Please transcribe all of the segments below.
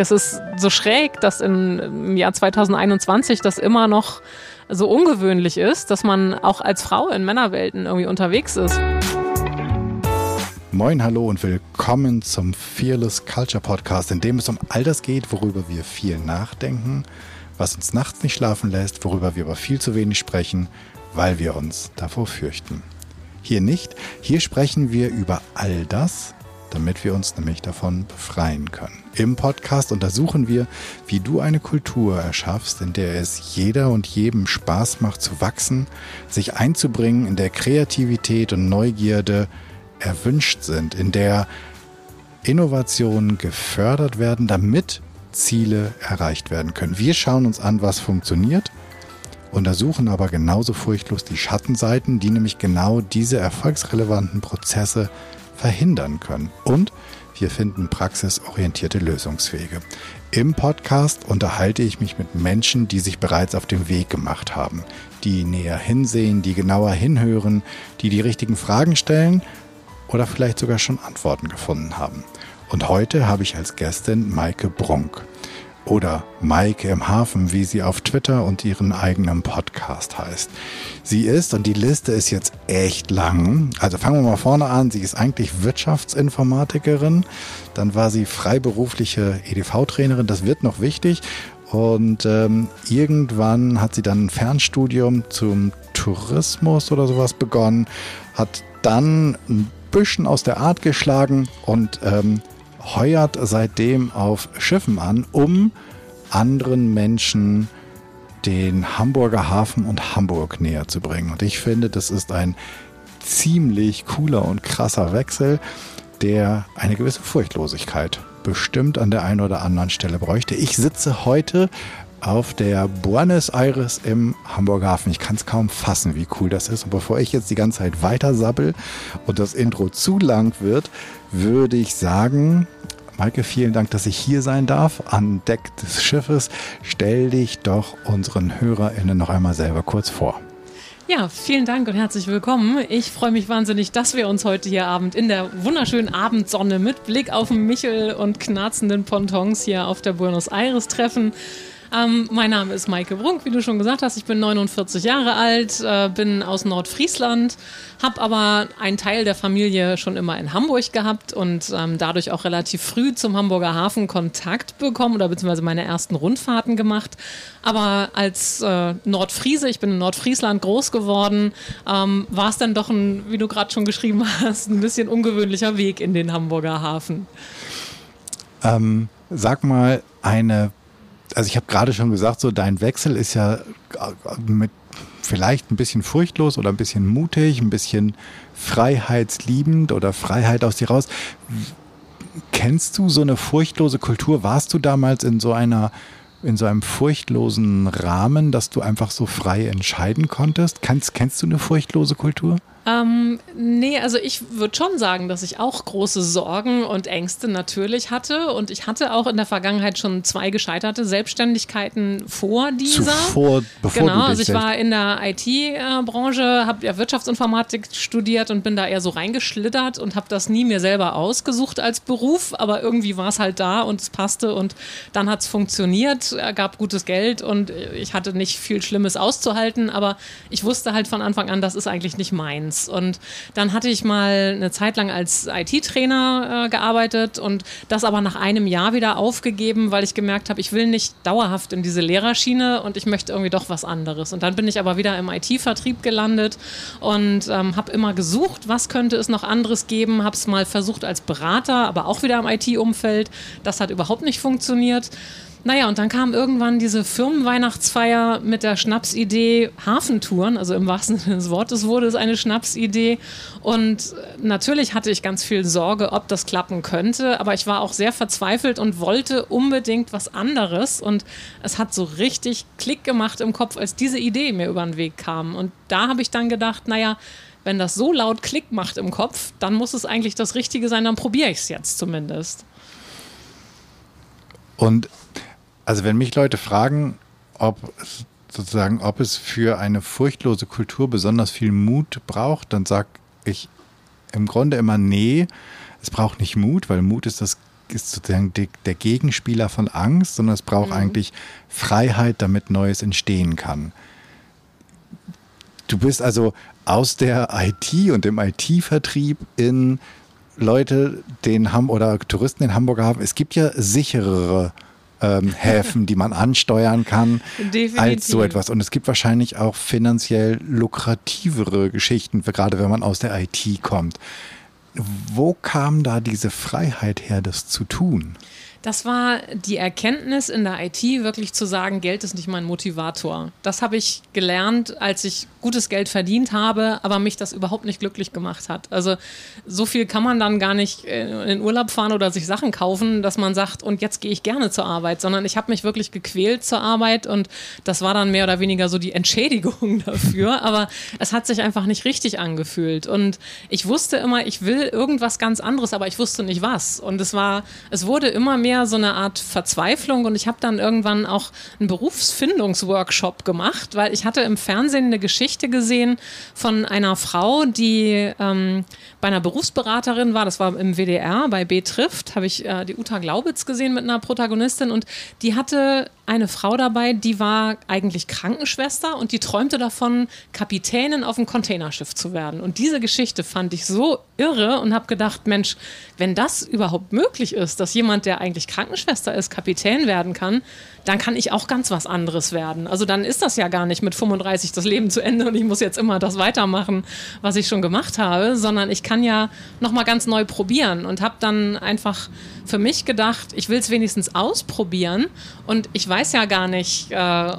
Es ist so schräg, dass im Jahr 2021 das immer noch so ungewöhnlich ist, dass man auch als Frau in Männerwelten irgendwie unterwegs ist. Moin, hallo und willkommen zum Fearless Culture Podcast, in dem es um all das geht, worüber wir viel nachdenken, was uns nachts nicht schlafen lässt, worüber wir aber viel zu wenig sprechen, weil wir uns davor fürchten. Hier nicht, hier sprechen wir über all das, damit wir uns nämlich davon befreien können. Im Podcast untersuchen wir, wie du eine Kultur erschaffst, in der es jeder und jedem Spaß macht zu wachsen, sich einzubringen, in der Kreativität und Neugierde erwünscht sind, in der Innovationen gefördert werden, damit Ziele erreicht werden können. Wir schauen uns an, was funktioniert, untersuchen aber genauso furchtlos die Schattenseiten, die nämlich genau diese erfolgsrelevanten Prozesse verhindern können. Und wir finden praxisorientierte Lösungswege. Im Podcast unterhalte ich mich mit Menschen, die sich bereits auf dem Weg gemacht haben, die näher hinsehen, die genauer hinhören, die die richtigen Fragen stellen oder vielleicht sogar schon Antworten gefunden haben. Und heute habe ich als Gästin Maike Brunk oder Maike im Hafen, wie sie auf Twitter und ihren eigenen Podcast heißt. Sie ist, und die Liste ist jetzt echt lang, also fangen wir mal vorne an, sie ist eigentlich Wirtschaftsinformatikerin, dann war sie freiberufliche EDV-Trainerin, das wird noch wichtig, und ähm, irgendwann hat sie dann ein Fernstudium zum Tourismus oder sowas begonnen, hat dann ein bisschen aus der Art geschlagen und ähm, heuert seitdem auf Schiffen an, um anderen Menschen den Hamburger Hafen und Hamburg näher zu bringen. Und ich finde, das ist ein ziemlich cooler und krasser Wechsel, der eine gewisse Furchtlosigkeit bestimmt an der einen oder anderen Stelle bräuchte. Ich sitze heute auf der Buenos Aires im Hamburger Hafen. Ich kann es kaum fassen, wie cool das ist. Und bevor ich jetzt die ganze Zeit weiter sabbel und das Intro zu lang wird, würde ich sagen, Maike, vielen Dank, dass ich hier sein darf an Deck des Schiffes. Stell dich doch unseren HörerInnen noch einmal selber kurz vor. Ja, vielen Dank und herzlich willkommen. Ich freue mich wahnsinnig, dass wir uns heute hier Abend in der wunderschönen Abendsonne mit Blick auf Michel und knarzenden Pontons hier auf der Buenos Aires treffen. Ähm, mein Name ist Maike Brunk, wie du schon gesagt hast. Ich bin 49 Jahre alt, äh, bin aus Nordfriesland, habe aber einen Teil der Familie schon immer in Hamburg gehabt und ähm, dadurch auch relativ früh zum Hamburger Hafen Kontakt bekommen oder beziehungsweise meine ersten Rundfahrten gemacht. Aber als äh, Nordfriese, ich bin in Nordfriesland groß geworden, ähm, war es dann doch ein, wie du gerade schon geschrieben hast, ein bisschen ungewöhnlicher Weg in den Hamburger Hafen. Ähm, sag mal eine also ich habe gerade schon gesagt, so dein Wechsel ist ja äh, mit vielleicht ein bisschen furchtlos oder ein bisschen mutig, ein bisschen freiheitsliebend oder Freiheit aus dir raus. Kennst du so eine furchtlose Kultur? Warst du damals in so einer in so einem furchtlosen Rahmen, dass du einfach so frei entscheiden konntest? Kennst, kennst du eine furchtlose Kultur? Ähm, nee, also ich würde schon sagen, dass ich auch große Sorgen und Ängste natürlich hatte. Und ich hatte auch in der Vergangenheit schon zwei gescheiterte Selbstständigkeiten vor dieser. Zuvor, bevor genau, also ich war in der IT-Branche, habe ja Wirtschaftsinformatik studiert und bin da eher so reingeschlittert und habe das nie mir selber ausgesucht als Beruf. Aber irgendwie war es halt da und es passte und dann hat es funktioniert, gab gutes Geld und ich hatte nicht viel Schlimmes auszuhalten. Aber ich wusste halt von Anfang an, das ist eigentlich nicht meins. Und dann hatte ich mal eine Zeit lang als IT-Trainer äh, gearbeitet und das aber nach einem Jahr wieder aufgegeben, weil ich gemerkt habe, ich will nicht dauerhaft in diese Lehrerschiene und ich möchte irgendwie doch was anderes. Und dann bin ich aber wieder im IT-Vertrieb gelandet und ähm, habe immer gesucht, was könnte es noch anderes geben, habe es mal versucht als Berater, aber auch wieder im IT-Umfeld. Das hat überhaupt nicht funktioniert. Naja, und dann kam irgendwann diese Firmenweihnachtsfeier mit der Schnapsidee Hafentouren, also im wahrsten Sinne des Wortes wurde es eine Schnapsidee. Und natürlich hatte ich ganz viel Sorge, ob das klappen könnte, aber ich war auch sehr verzweifelt und wollte unbedingt was anderes. Und es hat so richtig Klick gemacht im Kopf, als diese Idee mir über den Weg kam. Und da habe ich dann gedacht, naja, wenn das so laut Klick macht im Kopf, dann muss es eigentlich das Richtige sein, dann probiere ich es jetzt zumindest. Und also wenn mich Leute fragen, ob sozusagen, ob es für eine furchtlose Kultur besonders viel Mut braucht, dann sage ich im Grunde immer nee, es braucht nicht Mut, weil Mut ist das ist sozusagen der Gegenspieler von Angst, sondern es braucht mhm. eigentlich Freiheit, damit Neues entstehen kann. Du bist also aus der IT und dem IT-Vertrieb in Leute, den Ham oder Touristen in Hamburg haben. Es gibt ja sicherere ähm, Häfen, die man ansteuern kann, Definitiv. als so etwas. Und es gibt wahrscheinlich auch finanziell lukrativere Geschichten, gerade wenn man aus der IT kommt. Wo kam da diese Freiheit her, das zu tun? Das war die Erkenntnis in der IT, wirklich zu sagen, Geld ist nicht mein Motivator. Das habe ich gelernt, als ich gutes Geld verdient habe, aber mich das überhaupt nicht glücklich gemacht hat. Also so viel kann man dann gar nicht in den Urlaub fahren oder sich Sachen kaufen, dass man sagt, und jetzt gehe ich gerne zur Arbeit, sondern ich habe mich wirklich gequält zur Arbeit und das war dann mehr oder weniger so die Entschädigung dafür, aber es hat sich einfach nicht richtig angefühlt und ich wusste immer, ich will irgendwas ganz anderes, aber ich wusste nicht was und es war, es wurde immer mehr so eine Art Verzweiflung und ich habe dann irgendwann auch einen Berufsfindungsworkshop gemacht, weil ich hatte im Fernsehen eine Geschichte Geschichte gesehen von einer Frau, die ähm, bei einer Berufsberaterin war. Das war im WDR bei B trifft. Habe ich äh, die Uta Glaubitz gesehen mit einer Protagonistin und die hatte eine Frau dabei, die war eigentlich Krankenschwester und die träumte davon, Kapitänin auf einem Containerschiff zu werden. Und diese Geschichte fand ich so irre und habe gedacht, Mensch, wenn das überhaupt möglich ist, dass jemand, der eigentlich Krankenschwester ist, Kapitän werden kann, dann kann ich auch ganz was anderes werden. Also dann ist das ja gar nicht mit 35 das Leben zu Ende und ich muss jetzt immer das weitermachen, was ich schon gemacht habe, sondern ich kann ja noch mal ganz neu probieren und habe dann einfach für mich gedacht, ich will es wenigstens ausprobieren und ich weiß ja gar nicht, äh,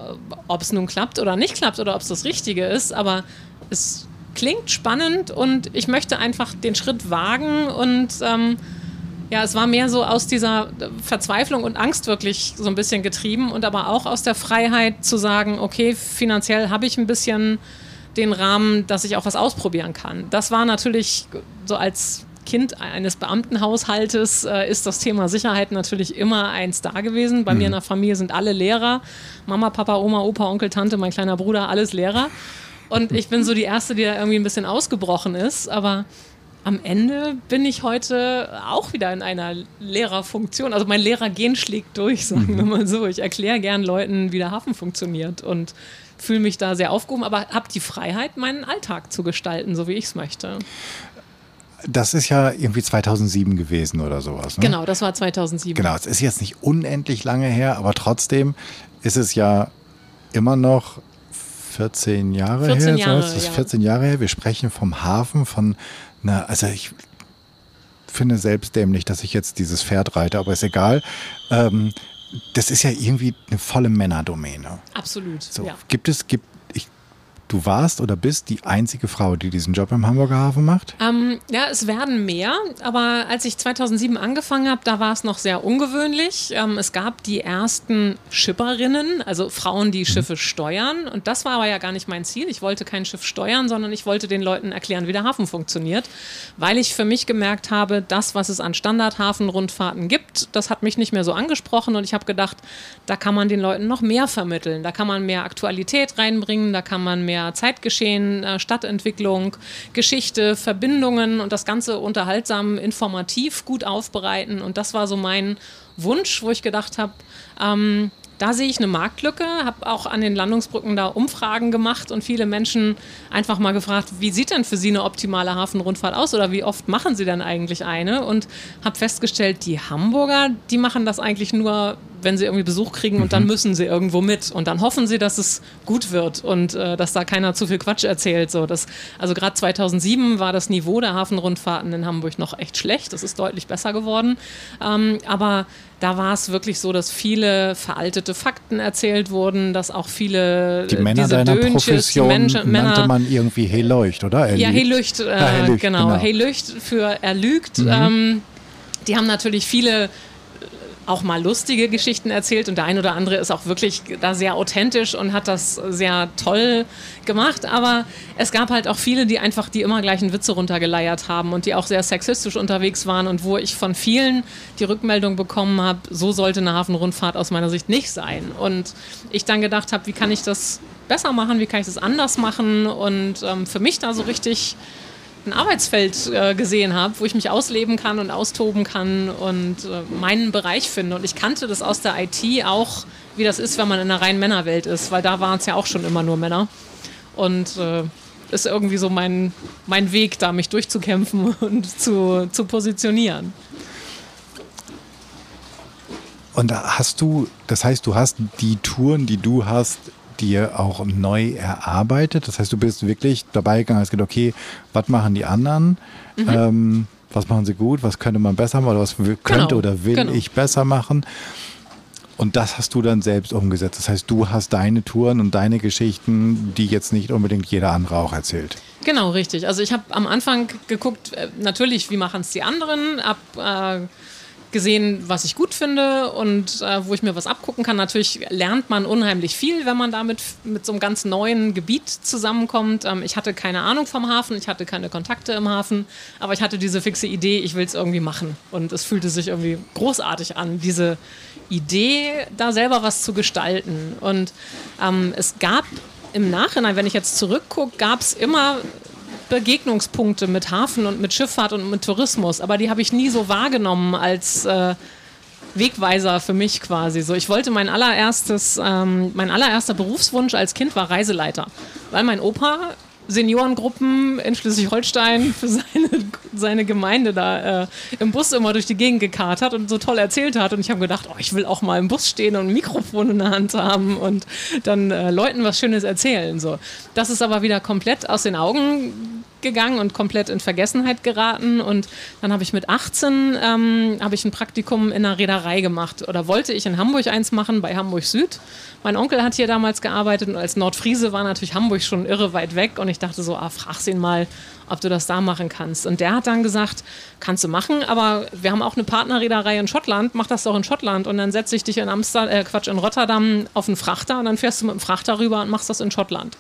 ob es nun klappt oder nicht klappt oder ob es das Richtige ist, aber es klingt spannend und ich möchte einfach den Schritt wagen und ähm, ja, es war mehr so aus dieser Verzweiflung und Angst wirklich so ein bisschen getrieben und aber auch aus der Freiheit zu sagen, okay, finanziell habe ich ein bisschen den Rahmen, dass ich auch was ausprobieren kann. Das war natürlich so als Kind eines Beamtenhaushaltes äh, ist das Thema Sicherheit natürlich immer eins da gewesen. Bei mhm. mir in der Familie sind alle Lehrer. Mama, Papa, Oma, Opa, Onkel, Tante, mein kleiner Bruder, alles Lehrer. Und ich bin so die Erste, die da irgendwie ein bisschen ausgebrochen ist. Aber am Ende bin ich heute auch wieder in einer Lehrerfunktion. Also mein Lehrergen schlägt durch, sagen wir mhm. mal so. Ich erkläre gern Leuten, wie der Hafen funktioniert und fühle mich da sehr aufgehoben, aber habe die Freiheit, meinen Alltag zu gestalten, so wie ich es möchte. Das ist ja irgendwie 2007 gewesen oder sowas. Ne? Genau, das war 2007. Genau, es ist jetzt nicht unendlich lange her, aber trotzdem ist es ja immer noch 14 Jahre 14 her. Jahre, so, das ist 14 Jahre her. Wir sprechen vom Hafen, von einer, also ich finde selbst dämlich, dass ich jetzt dieses Pferd reite, aber ist egal. Ähm, das ist ja irgendwie eine volle Männerdomäne. Absolut. So, ja. Gibt es, gibt, du warst oder bist die einzige Frau, die diesen Job im Hamburger Hafen macht? Ähm, ja, es werden mehr, aber als ich 2007 angefangen habe, da war es noch sehr ungewöhnlich. Ähm, es gab die ersten Schipperinnen, also Frauen, die mhm. Schiffe steuern. Und das war aber ja gar nicht mein Ziel. Ich wollte kein Schiff steuern, sondern ich wollte den Leuten erklären, wie der Hafen funktioniert, weil ich für mich gemerkt habe, das, was es an Standardhafenrundfahrten gibt, das hat mich nicht mehr so angesprochen und ich habe gedacht, da kann man den Leuten noch mehr vermitteln. Da kann man mehr Aktualität reinbringen, da kann man mehr mehr Zeitgeschehen, äh, Stadtentwicklung, Geschichte, Verbindungen und das Ganze unterhaltsam, informativ gut aufbereiten. Und das war so mein Wunsch, wo ich gedacht habe, ähm, da sehe ich eine Marktlücke, habe auch an den Landungsbrücken da Umfragen gemacht und viele Menschen einfach mal gefragt, wie sieht denn für Sie eine optimale Hafenrundfahrt aus oder wie oft machen Sie denn eigentlich eine? Und habe festgestellt, die Hamburger, die machen das eigentlich nur wenn sie irgendwie Besuch kriegen und mhm. dann müssen sie irgendwo mit und dann hoffen sie, dass es gut wird und äh, dass da keiner zu viel Quatsch erzählt. So, das, also gerade 2007 war das Niveau der Hafenrundfahrten in Hamburg noch echt schlecht. Das ist deutlich besser geworden. Ähm, aber da war es wirklich so, dass viele veraltete Fakten erzählt wurden, dass auch viele die Männer diese deiner Dönches, Profession Menschen, Männer, nannte man irgendwie Hey Leucht, oder? Erlügt. Ja, Hey Leucht, äh, ja, hey Leucht genau. genau. Hey Leucht für erlügt. Mhm. Ähm, die haben natürlich viele auch mal lustige Geschichten erzählt und der ein oder andere ist auch wirklich da sehr authentisch und hat das sehr toll gemacht. Aber es gab halt auch viele, die einfach die immer gleichen Witze runtergeleiert haben und die auch sehr sexistisch unterwegs waren und wo ich von vielen die Rückmeldung bekommen habe, so sollte eine Hafenrundfahrt aus meiner Sicht nicht sein. Und ich dann gedacht habe, wie kann ich das besser machen, wie kann ich das anders machen und ähm, für mich da so richtig ein Arbeitsfeld äh, gesehen habe, wo ich mich ausleben kann und austoben kann und äh, meinen Bereich finde. Und ich kannte das aus der IT auch, wie das ist, wenn man in einer reinen Männerwelt ist, weil da waren es ja auch schon immer nur Männer. Und äh, ist irgendwie so mein, mein Weg, da mich durchzukämpfen und zu, zu positionieren. Und hast du, das heißt, du hast die Touren, die du hast, dir auch neu erarbeitet? Das heißt, du bist wirklich dabei gegangen, hast gedacht, okay, was machen die anderen? Mhm. Ähm, was machen sie gut? Was könnte man besser machen? Oder was könnte genau, oder will genau. ich besser machen? Und das hast du dann selbst umgesetzt. Das heißt, du hast deine Touren und deine Geschichten, die jetzt nicht unbedingt jeder andere auch erzählt. Genau, richtig. Also ich habe am Anfang geguckt, äh, natürlich, wie machen es die anderen, ab äh, gesehen, was ich gut finde und äh, wo ich mir was abgucken kann. Natürlich lernt man unheimlich viel, wenn man damit mit so einem ganz neuen Gebiet zusammenkommt. Ähm, ich hatte keine Ahnung vom Hafen, ich hatte keine Kontakte im Hafen, aber ich hatte diese fixe Idee, ich will es irgendwie machen. Und es fühlte sich irgendwie großartig an, diese Idee, da selber was zu gestalten. Und ähm, es gab im Nachhinein, wenn ich jetzt zurückgucke, gab es immer Begegnungspunkte mit Hafen und mit Schifffahrt und mit Tourismus, aber die habe ich nie so wahrgenommen als äh, Wegweiser für mich quasi. So, ich wollte mein allererstes, ähm, mein allererster Berufswunsch als Kind war Reiseleiter, weil mein Opa Seniorengruppen in Schleswig-Holstein für seine, seine Gemeinde da äh, im Bus immer durch die Gegend gekarrt hat und so toll erzählt hat. Und ich habe gedacht, oh, ich will auch mal im Bus stehen und ein Mikrofon in der Hand haben und dann äh, Leuten was Schönes erzählen. So. Das ist aber wieder komplett aus den Augen gegangen und komplett in Vergessenheit geraten. Und dann habe ich mit 18 ähm, habe ich ein Praktikum in einer Reederei gemacht oder wollte ich in Hamburg eins machen bei Hamburg Süd. Mein Onkel hat hier damals gearbeitet und als Nordfriese war natürlich Hamburg schon irre weit weg und ich dachte so, ah, frag's ihn mal, ob du das da machen kannst. Und der hat dann gesagt, kannst du machen, aber wir haben auch eine Partnerreederei in Schottland, mach das doch in Schottland und dann setze ich dich in Amsterdam, äh, Quatsch, in Rotterdam auf einen Frachter und dann fährst du mit dem Frachter rüber und machst das in Schottland.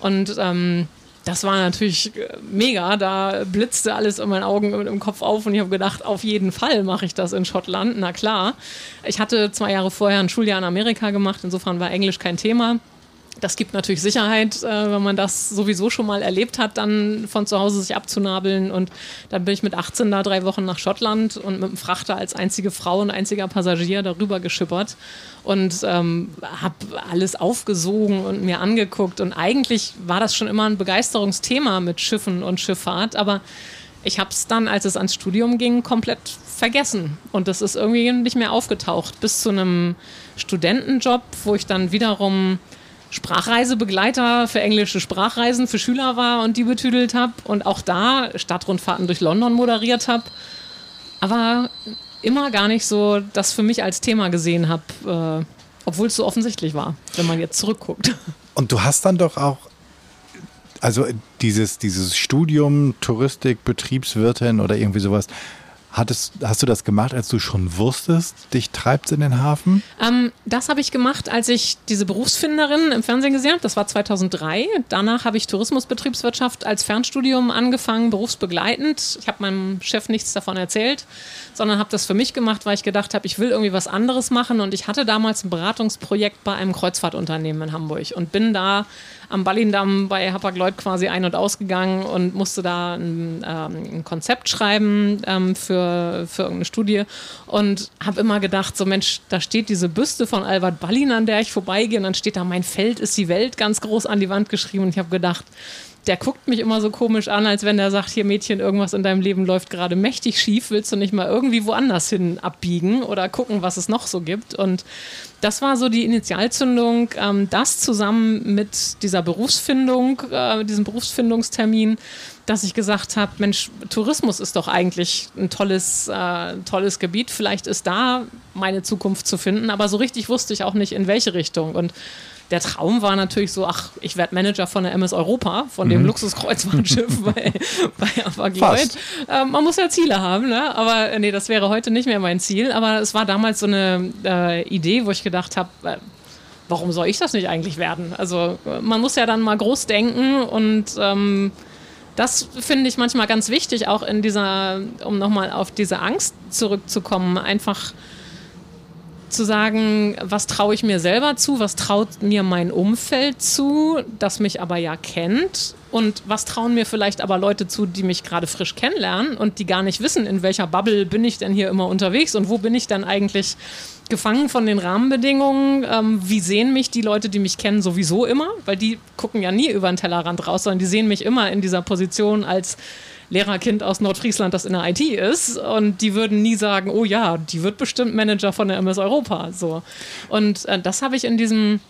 Und ähm, das war natürlich äh, mega. Da blitzte alles in meinen Augen im Kopf auf und ich habe gedacht, auf jeden Fall mache ich das in Schottland. Na klar. Ich hatte zwei Jahre vorher ein Schuljahr in Amerika gemacht, insofern war Englisch kein Thema das gibt natürlich Sicherheit, äh, wenn man das sowieso schon mal erlebt hat, dann von zu Hause sich abzunabeln. Und dann bin ich mit 18 da drei Wochen nach Schottland und mit dem Frachter als einzige Frau und einziger Passagier darüber geschippert und ähm, habe alles aufgesogen und mir angeguckt. Und eigentlich war das schon immer ein Begeisterungsthema mit Schiffen und Schifffahrt, aber ich habe es dann, als es ans Studium ging, komplett vergessen. Und das ist irgendwie nicht mehr aufgetaucht. Bis zu einem Studentenjob, wo ich dann wiederum Sprachreisebegleiter für englische Sprachreisen für Schüler war und die betüdelt habe und auch da Stadtrundfahrten durch London moderiert habe. Aber immer gar nicht so das für mich als Thema gesehen habe, äh, obwohl es so offensichtlich war, wenn man jetzt zurückguckt. Und du hast dann doch auch also dieses, dieses Studium Touristik, Betriebswirtin oder irgendwie sowas, Hattest, hast du das gemacht, als du schon wusstest, dich treibt es in den Hafen? Ähm, das habe ich gemacht, als ich diese Berufsfinderin im Fernsehen gesehen habe. Das war 2003. Danach habe ich Tourismusbetriebswirtschaft als Fernstudium angefangen, berufsbegleitend. Ich habe meinem Chef nichts davon erzählt, sondern habe das für mich gemacht, weil ich gedacht habe, ich will irgendwie was anderes machen. Und ich hatte damals ein Beratungsprojekt bei einem Kreuzfahrtunternehmen in Hamburg und bin da am Ballindamm bei Hapag-Lloyd quasi ein- und ausgegangen und musste da ein, ähm, ein Konzept schreiben ähm, für, für irgendeine Studie und habe immer gedacht, so Mensch, da steht diese Büste von Albert Ballin, an der ich vorbeigehe und dann steht da, mein Feld ist die Welt ganz groß an die Wand geschrieben und ich habe gedacht, der guckt mich immer so komisch an, als wenn der sagt, hier Mädchen, irgendwas in deinem Leben läuft gerade mächtig schief, willst du nicht mal irgendwie woanders hin abbiegen oder gucken, was es noch so gibt? Und das war so die Initialzündung, ähm, das zusammen mit dieser Berufsfindung, äh, diesem Berufsfindungstermin, dass ich gesagt habe, Mensch, Tourismus ist doch eigentlich ein tolles, äh, tolles Gebiet, vielleicht ist da meine Zukunft zu finden, aber so richtig wusste ich auch nicht, in welche Richtung. Und der Traum war natürlich so, ach, ich werde Manager von der MS Europa, von dem mhm. Luxuskreuzfahrtschiff bei, bei Avagloid. Ähm, man muss ja Ziele haben, ne? aber äh, nee, das wäre heute nicht mehr mein Ziel. Aber es war damals so eine äh, Idee, wo ich gedacht habe, äh, warum soll ich das nicht eigentlich werden? Also äh, man muss ja dann mal groß denken und ähm, das finde ich manchmal ganz wichtig, auch in dieser, um nochmal auf diese Angst zurückzukommen, einfach zu sagen, was traue ich mir selber zu, was traut mir mein Umfeld zu, das mich aber ja kennt und was trauen mir vielleicht aber Leute zu, die mich gerade frisch kennenlernen und die gar nicht wissen, in welcher Bubble bin ich denn hier immer unterwegs und wo bin ich dann eigentlich gefangen von den Rahmenbedingungen. Ähm, wie sehen mich die Leute, die mich kennen, sowieso immer? Weil die gucken ja nie über den Tellerrand raus, sondern die sehen mich immer in dieser Position als Lehrerkind aus Nordfriesland, das in der IT ist. Und die würden nie sagen, oh ja, die wird bestimmt Manager von der MS Europa. So. Und äh, das habe ich in diesem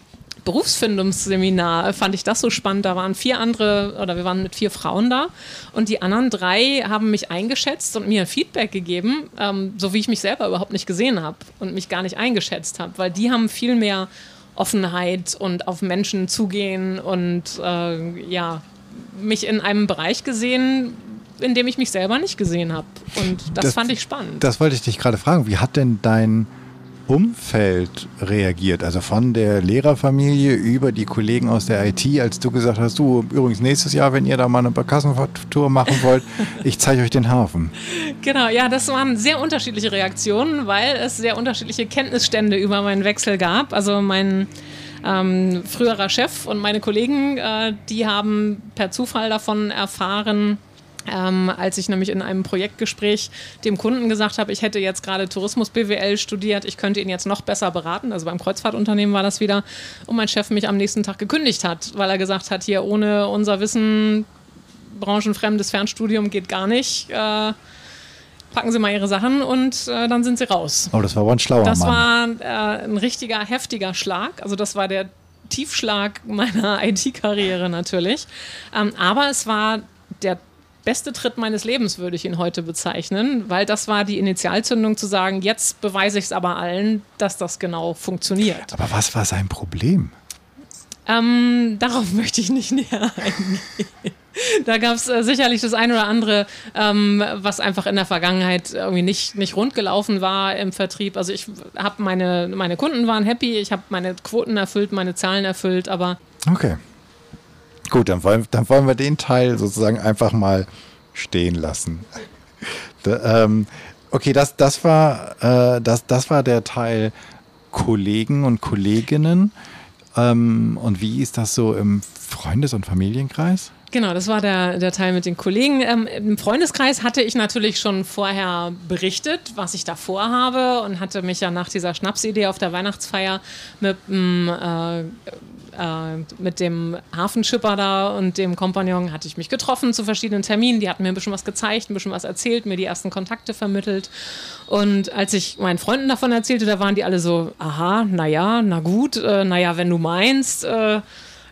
Berufsfindungsseminar fand ich das so spannend. Da waren vier andere, oder wir waren mit vier Frauen da und die anderen drei haben mich eingeschätzt und mir Feedback gegeben, ähm, so wie ich mich selber überhaupt nicht gesehen habe und mich gar nicht eingeschätzt habe, weil die haben viel mehr Offenheit und auf Menschen zugehen und äh, ja, mich in einem Bereich gesehen, in dem ich mich selber nicht gesehen habe. Und das, das, fand ich spannend. Das wollte ich dich gerade fragen. Wie hat denn dein Umfeld reagiert, also von der Lehrerfamilie über die Kollegen aus der IT, als du gesagt hast, du übrigens nächstes Jahr, wenn ihr da mal eine Kassentour machen wollt, ich zeige euch den Hafen. Genau, ja, das waren sehr unterschiedliche Reaktionen, weil es sehr unterschiedliche Kenntnisstände über meinen Wechsel gab. Also mein ähm, früherer Chef und meine Kollegen, äh, die haben per Zufall davon erfahren, ähm, als ich nämlich in einem Projektgespräch dem Kunden gesagt habe, ich hätte jetzt gerade Tourismus BWL studiert, ich könnte ihn jetzt noch besser beraten. Also beim Kreuzfahrtunternehmen war das wieder. Und mein Chef mich am nächsten Tag gekündigt hat, weil er gesagt hat, hier ohne unser Wissen, branchenfremdes Fernstudium geht gar nicht. Äh, packen Sie mal Ihre Sachen und äh, dann sind Sie raus. Oh, das war aber ein schlauer das Mann. Das war äh, ein richtiger, heftiger Schlag. Also das war der Tiefschlag meiner IT-Karriere natürlich. Ähm, aber es war der beste Tritt meines Lebens, würde ich ihn heute bezeichnen, weil das war die Initialzündung zu sagen, jetzt beweise ich es aber allen, dass das genau funktioniert. Aber was war sein Problem? Ähm, darauf möchte ich nicht näher eingehen. Da gab es äh, sicherlich das eine oder andere, ähm, was einfach in der Vergangenheit irgendwie nicht, nicht rund gelaufen war im Vertrieb. Also ich habe meine, meine Kunden waren happy, ich habe meine Quoten erfüllt, meine Zahlen erfüllt, aber okay. Gut, dann wollen, dann wollen wir den Teil sozusagen einfach mal stehen lassen. Da, ähm, okay, das, das, war, äh, das, das war der Teil Kollegen und Kolleginnen. Ähm, und wie ist das so im Freundes- und Familienkreis? Genau, das war der, der Teil mit den Kollegen. Ähm, Im Freundeskreis hatte ich natürlich schon vorher berichtet, was ich da vorhabe und hatte mich ja nach dieser Schnapsidee auf der Weihnachtsfeier mit ähm, äh, äh, mit dem Hafenschipper da und dem Kompagnon hatte ich mich getroffen zu verschiedenen Terminen. Die hatten mir ein bisschen was gezeigt, ein bisschen was erzählt, mir die ersten Kontakte vermittelt. Und als ich meinen Freunden davon erzählte, da waren die alle so, aha, naja, na gut, äh, naja, wenn du meinst, äh,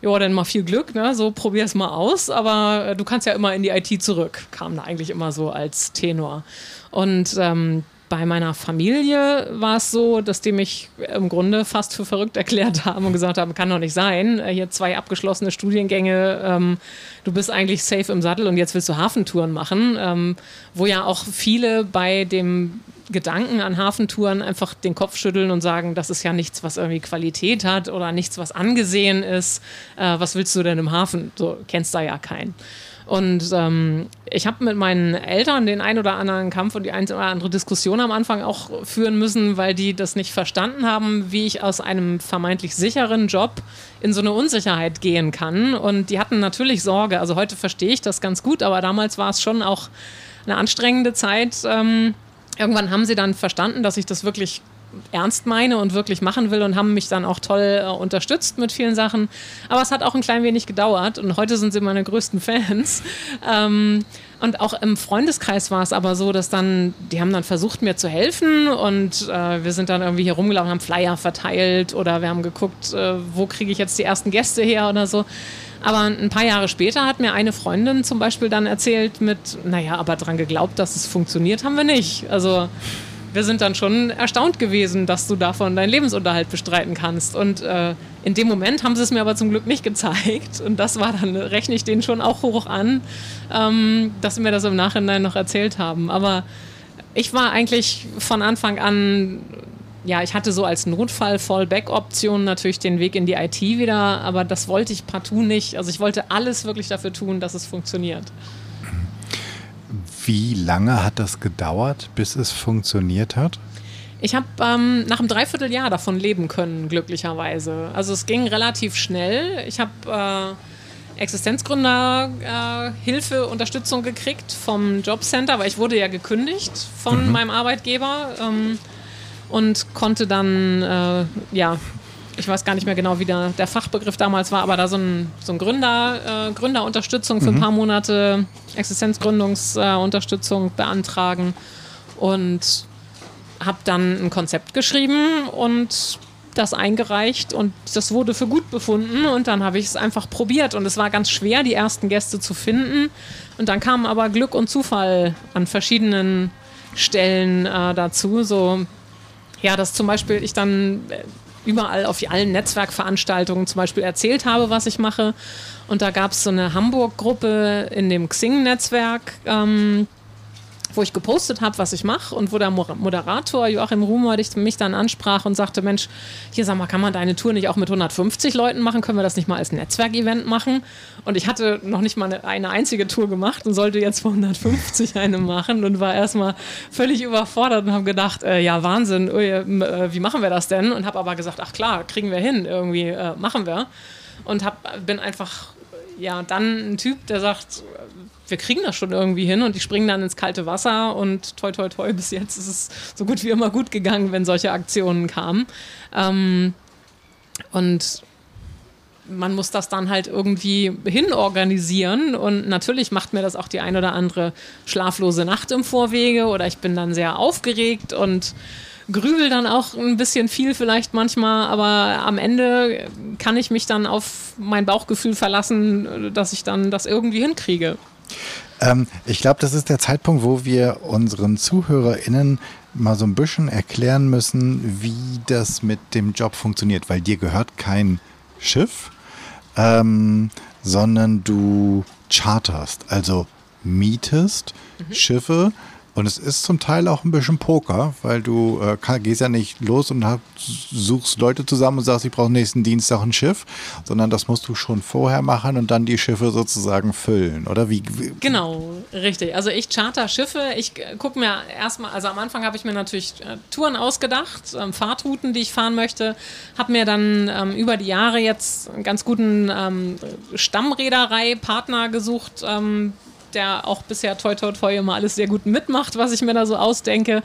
ja, dann mal viel Glück, ne? so probier es mal aus, aber äh, du kannst ja immer in die IT zurück, kam da eigentlich immer so als Tenor. Und ähm, bei meiner Familie war es so, dass die mich im Grunde fast für verrückt erklärt haben und gesagt haben, kann doch nicht sein, äh, hier zwei abgeschlossene Studiengänge, ähm, du bist eigentlich safe im Sattel und jetzt willst du Hafentouren machen, ähm, wo ja auch viele bei dem Gedanken an Hafentouren einfach den Kopf schütteln und sagen, das ist ja nichts, was irgendwie Qualität hat oder nichts, was angesehen ist. Äh, was willst du denn im Hafen? So kennst da ja keinen. Und ähm, ich habe mit meinen Eltern den ein oder anderen Kampf und die ein oder andere Diskussion am Anfang auch führen müssen, weil die das nicht verstanden haben, wie ich aus einem vermeintlich sicheren Job in so eine Unsicherheit gehen kann. Und die hatten natürlich Sorge. Also heute verstehe ich das ganz gut, aber damals war es schon auch eine anstrengende Zeit. Ähm, irgendwann haben sie dann verstanden, dass ich das wirklich ernst meine und wirklich machen will und haben mich dann auch toll äh, unterstützt mit vielen Sachen. Aber es hat auch ein klein wenig gedauert und heute sind sie meine größten Fans. Ähm, und auch im Freundeskreis war es aber so, dass dann, die haben dann versucht, mir zu helfen und äh, wir sind dann irgendwie hier rumgelaufen, haben Flyer verteilt oder wir haben geguckt, äh, wo kriege ich jetzt die ersten Gäste her oder so. Aber ein paar Jahre später hat mir eine Freundin zum Beispiel dann erzählt mit, naja, aber dran geglaubt, dass es funktioniert, haben wir nicht. Also wir sind dann schon erstaunt gewesen, dass du davon deinen Lebensunterhalt bestreiten kannst. Und äh, in dem Moment haben sie es mir aber zum Glück nicht gezeigt. Und das war dann, rechne ich denen schon auch hoch an, ähm, dass sie mir das im Nachhinein noch erzählt haben. Aber ich war eigentlich von Anfang an, ja, ich hatte so als Notfall-Fallback-Option natürlich den Weg in die IT wieder, aber das wollte ich partout nicht. Also ich wollte alles wirklich dafür tun, dass es funktioniert. Wie lange hat das gedauert, bis es funktioniert hat? Ich habe ähm, nach einem Dreivierteljahr davon leben können, glücklicherweise. Also es ging relativ schnell. Ich habe äh, Existenzgründerhilfe, äh, Unterstützung gekriegt vom Jobcenter, weil ich wurde ja gekündigt von mhm. meinem Arbeitgeber ähm, und konnte dann, äh, ja, ich weiß gar nicht mehr genau, wie der, der Fachbegriff damals war, aber da so ein, so ein Gründer, äh, Gründerunterstützung für mhm. ein paar Monate, Existenzgründungsunterstützung äh, beantragen und habe dann ein Konzept geschrieben und das eingereicht und das wurde für gut befunden und dann habe ich es einfach probiert und es war ganz schwer, die ersten Gäste zu finden und dann kam aber Glück und Zufall an verschiedenen Stellen äh, dazu, so ja, dass zum Beispiel ich dann äh, überall auf allen Netzwerkveranstaltungen zum Beispiel erzählt habe, was ich mache. Und da gab es so eine Hamburg-Gruppe in dem Xing-Netzwerk, ähm, wo ich gepostet habe, was ich mache und wo der Moderator Joachim Rumer mich dann ansprach und sagte, Mensch, hier sag mal, kann man deine Tour nicht auch mit 150 Leuten machen? Können wir das nicht mal als Netzwerkevent machen? Und ich hatte noch nicht mal eine, eine einzige Tour gemacht und sollte jetzt für 150 eine machen und war erstmal völlig überfordert und habe gedacht, äh, ja Wahnsinn, äh, wie machen wir das denn? Und habe aber gesagt, ach klar, kriegen wir hin, irgendwie äh, machen wir. Und hab, bin einfach ja, dann ein Typ, der sagt, wir kriegen das schon irgendwie hin und die springen dann ins kalte Wasser und toi toi toi, bis jetzt ist es so gut wie immer gut gegangen, wenn solche Aktionen kamen. Ähm, und man muss das dann halt irgendwie hinorganisieren und natürlich macht mir das auch die ein oder andere schlaflose Nacht im Vorwege oder ich bin dann sehr aufgeregt und grübel dann auch ein bisschen viel vielleicht manchmal, aber am Ende kann ich mich dann auf mein Bauchgefühl verlassen, dass ich dann das irgendwie hinkriege. Ähm, ich glaube, das ist der Zeitpunkt, wo wir unseren ZuhörerInnen mal so ein bisschen erklären müssen, wie das mit dem Job funktioniert, weil dir gehört kein Schiff, ähm, sondern du charterst, also mietest mhm. Schiffe und es ist zum Teil auch ein bisschen Poker, weil du äh, kann, gehst ja nicht los und hab, suchst Leute zusammen und sagst, ich brauche nächsten Dienstag ein Schiff, sondern das musst du schon vorher machen und dann die Schiffe sozusagen füllen, oder wie? Genau, richtig. Also ich charter Schiffe. Ich äh, gucke mir erstmal, also am Anfang habe ich mir natürlich äh, Touren ausgedacht, ähm, Fahrtrouten, die ich fahren möchte. Habe mir dann ähm, über die Jahre jetzt einen ganz guten ähm, Stammreederei-Partner gesucht, ähm, der auch bisher toi toi toi immer alles sehr gut mitmacht, was ich mir da so ausdenke.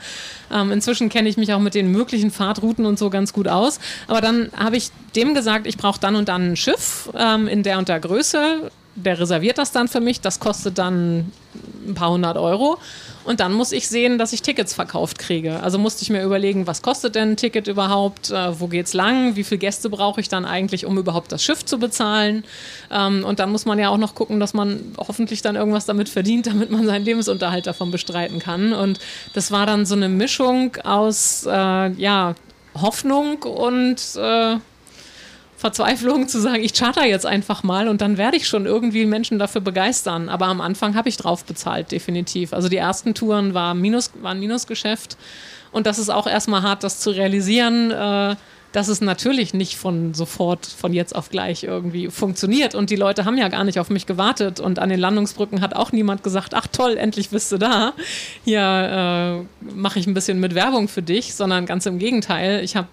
Ähm, inzwischen kenne ich mich auch mit den möglichen Fahrtrouten und so ganz gut aus. Aber dann habe ich dem gesagt, ich brauche dann und dann ein Schiff ähm, in der und der Größe. Der reserviert das dann für mich. Das kostet dann ein paar hundert Euro. Und dann muss ich sehen, dass ich Tickets verkauft kriege. Also musste ich mir überlegen, was kostet denn ein Ticket überhaupt? Äh, wo geht's lang? Wie viele Gäste brauche ich dann eigentlich, um überhaupt das Schiff zu bezahlen? Ähm, und dann muss man ja auch noch gucken, dass man hoffentlich dann irgendwas damit verdient, damit man seinen Lebensunterhalt davon bestreiten kann. Und das war dann so eine Mischung aus, äh, ja, Hoffnung und äh, Verzweiflung zu sagen, ich charter jetzt einfach mal und dann werde ich schon irgendwie Menschen dafür begeistern. Aber am Anfang habe ich drauf bezahlt, definitiv. Also die ersten Touren war Minus, waren Minusgeschäft und das ist auch erstmal hart, das zu realisieren. Äh, dass es natürlich nicht von sofort, von jetzt auf gleich irgendwie funktioniert. Und die Leute haben ja gar nicht auf mich gewartet. Und an den Landungsbrücken hat auch niemand gesagt, ach toll, endlich bist du da. Hier äh, mache ich ein bisschen mit Werbung für dich, sondern ganz im Gegenteil. Ich habe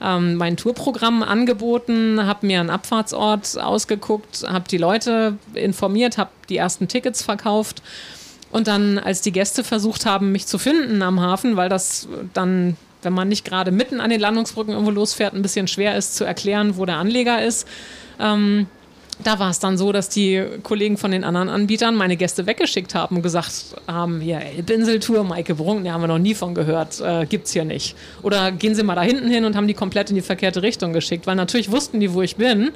ähm, mein Tourprogramm angeboten, habe mir einen Abfahrtsort ausgeguckt, habe die Leute informiert, habe die ersten Tickets verkauft. Und dann, als die Gäste versucht haben, mich zu finden am Hafen, weil das dann wenn man nicht gerade mitten an den Landungsbrücken irgendwo losfährt, ein bisschen schwer ist zu erklären, wo der Anleger ist. Ähm, da war es dann so, dass die Kollegen von den anderen Anbietern meine Gäste weggeschickt haben und gesagt haben, hier Elbinseltour, Maike Brunk, da haben wir noch nie von gehört, äh, gibt's hier nicht. Oder gehen Sie mal da hinten hin und haben die komplett in die verkehrte Richtung geschickt, weil natürlich wussten die, wo ich bin,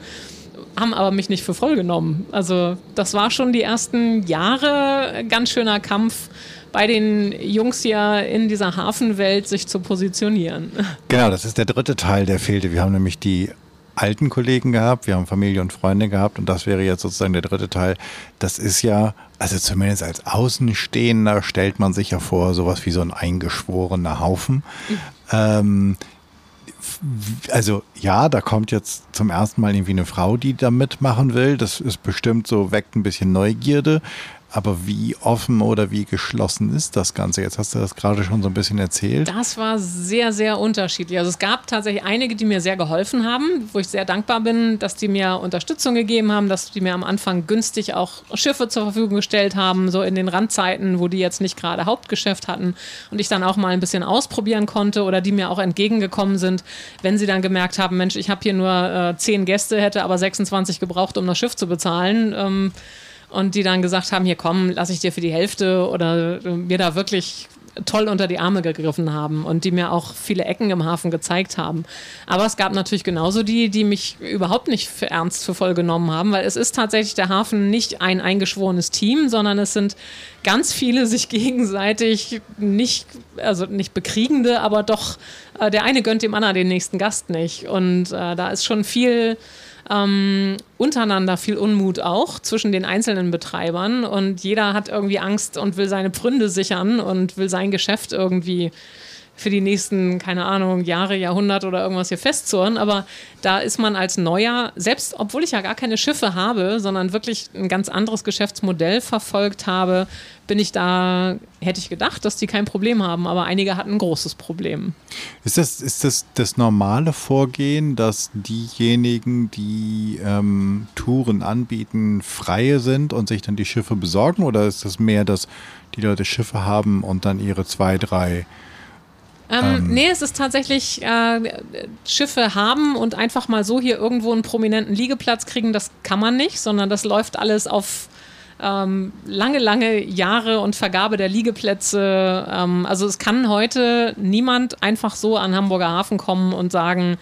haben aber mich nicht für voll genommen. Also das war schon die ersten Jahre ganz schöner Kampf, bei den Jungs ja in dieser Hafenwelt sich zu positionieren. Genau, das ist der dritte Teil, der fehlte. Wir haben nämlich die alten Kollegen gehabt, wir haben Familie und Freunde gehabt und das wäre jetzt sozusagen der dritte Teil. Das ist ja, also zumindest als Außenstehender stellt man sich ja vor, sowas wie so ein eingeschworener Haufen. Mhm. Ähm, also ja, da kommt jetzt zum ersten Mal irgendwie eine Frau, die da mitmachen will. Das ist bestimmt so, weckt ein bisschen Neugierde. Aber wie offen oder wie geschlossen ist das Ganze? Jetzt hast du das gerade schon so ein bisschen erzählt. Das war sehr, sehr unterschiedlich. Also es gab tatsächlich einige, die mir sehr geholfen haben, wo ich sehr dankbar bin, dass die mir Unterstützung gegeben haben, dass die mir am Anfang günstig auch Schiffe zur Verfügung gestellt haben, so in den Randzeiten, wo die jetzt nicht gerade Hauptgeschäft hatten und ich dann auch mal ein bisschen ausprobieren konnte oder die mir auch entgegengekommen sind, wenn sie dann gemerkt haben, Mensch, ich habe hier nur äh, zehn Gäste, hätte aber 26 gebraucht, um das Schiff zu bezahlen. Ähm, und die dann gesagt haben, hier komm, lass ich dir für die Hälfte oder äh, mir da wirklich toll unter die Arme gegriffen haben und die mir auch viele Ecken im Hafen gezeigt haben. Aber es gab natürlich genauso die, die mich überhaupt nicht für ernst für voll genommen haben, weil es ist tatsächlich der Hafen nicht ein eingeschworenes Team, sondern es sind ganz viele sich gegenseitig nicht, also nicht bekriegende, aber doch äh, der eine gönnt dem anderen den nächsten Gast nicht. Und äh, da ist schon viel ähm, untereinander viel Unmut auch zwischen den einzelnen Betreibern. Und jeder hat irgendwie Angst und will seine Pfründe sichern und will sein Geschäft irgendwie für die nächsten, keine Ahnung, Jahre, Jahrhundert oder irgendwas hier festzurren. Aber da ist man als Neuer, selbst obwohl ich ja gar keine Schiffe habe, sondern wirklich ein ganz anderes Geschäftsmodell verfolgt habe, bin ich da, hätte ich gedacht, dass die kein Problem haben, aber einige hatten ein großes Problem. Ist das, ist das das normale Vorgehen, dass diejenigen, die ähm, Touren anbieten, freie sind und sich dann die Schiffe besorgen? Oder ist das mehr, dass die Leute Schiffe haben und dann ihre zwei, drei ähm, ähm. Nee, es ist tatsächlich äh, Schiffe haben und einfach mal so hier irgendwo einen prominenten Liegeplatz kriegen, das kann man nicht, sondern das läuft alles auf ähm, lange, lange Jahre und Vergabe der Liegeplätze. Ähm, also es kann heute niemand einfach so an Hamburger Hafen kommen und sagen,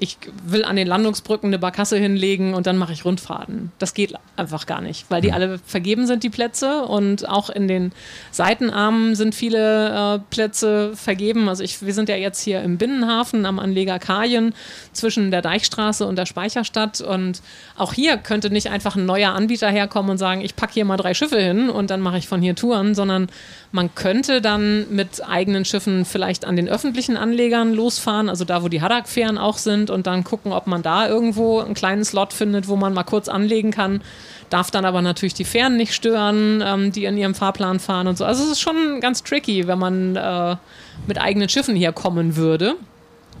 ich will an den Landungsbrücken eine Barkasse hinlegen und dann mache ich Rundfahrten. Das geht einfach gar nicht, weil die alle vergeben sind, die Plätze. Und auch in den Seitenarmen sind viele äh, Plätze vergeben. Also ich, wir sind ja jetzt hier im Binnenhafen am Anleger Kajen zwischen der Deichstraße und der Speicherstadt. Und auch hier könnte nicht einfach ein neuer Anbieter herkommen und sagen, ich packe hier mal drei Schiffe hin und dann mache ich von hier Touren, sondern man könnte dann mit eigenen Schiffen vielleicht an den öffentlichen Anlegern losfahren, also da, wo die Haddock-Fähren auch sind und dann gucken, ob man da irgendwo einen kleinen Slot findet, wo man mal kurz anlegen kann. Darf dann aber natürlich die Fähren nicht stören, ähm, die in ihrem Fahrplan fahren und so. Also es ist schon ganz tricky, wenn man äh, mit eigenen Schiffen hier kommen würde.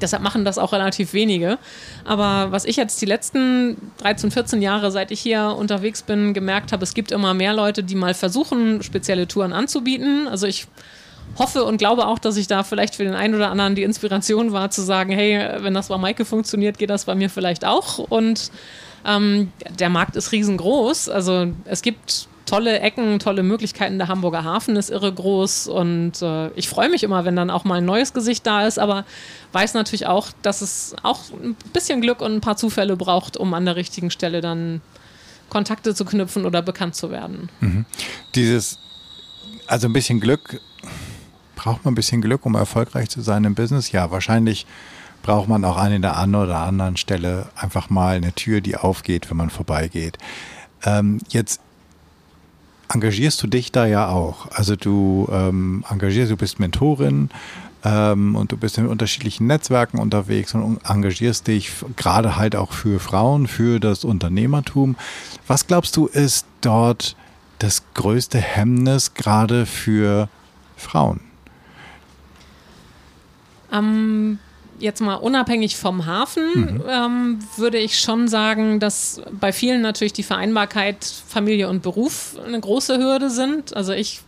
Deshalb machen das auch relativ wenige. Aber was ich jetzt die letzten 13, 14 Jahre, seit ich hier unterwegs bin, gemerkt habe, es gibt immer mehr Leute, die mal versuchen, spezielle Touren anzubieten. Also ich hoffe und glaube auch, dass ich da vielleicht für den einen oder anderen die Inspiration war, zu sagen, hey, wenn das bei Maike funktioniert, geht das bei mir vielleicht auch. Und ähm, der Markt ist riesengroß. Also es gibt tolle Ecken, tolle Möglichkeiten. Der Hamburger Hafen ist irre groß und äh, ich freue mich immer, wenn dann auch mal ein neues Gesicht da ist, aber weiß natürlich auch, dass es auch ein bisschen Glück und ein paar Zufälle braucht, um an der richtigen Stelle dann Kontakte zu knüpfen oder bekannt zu werden. Mhm. Dieses, also ein bisschen Glück, braucht man ein bisschen Glück, um erfolgreich zu sein im Business? Ja, wahrscheinlich braucht man auch an der einen oder anderen Stelle einfach mal eine Tür, die aufgeht, wenn man vorbeigeht. Ähm, jetzt engagierst du dich da ja auch. Also du ähm, engagierst, du bist Mentorin ähm, und du bist in unterschiedlichen Netzwerken unterwegs und engagierst dich gerade halt auch für Frauen, für das Unternehmertum. Was glaubst du ist dort das größte Hemmnis gerade für Frauen? Ähm, jetzt mal unabhängig vom Hafen, mhm. ähm, würde ich schon sagen, dass bei vielen natürlich die Vereinbarkeit Familie und Beruf eine große Hürde sind. Also ich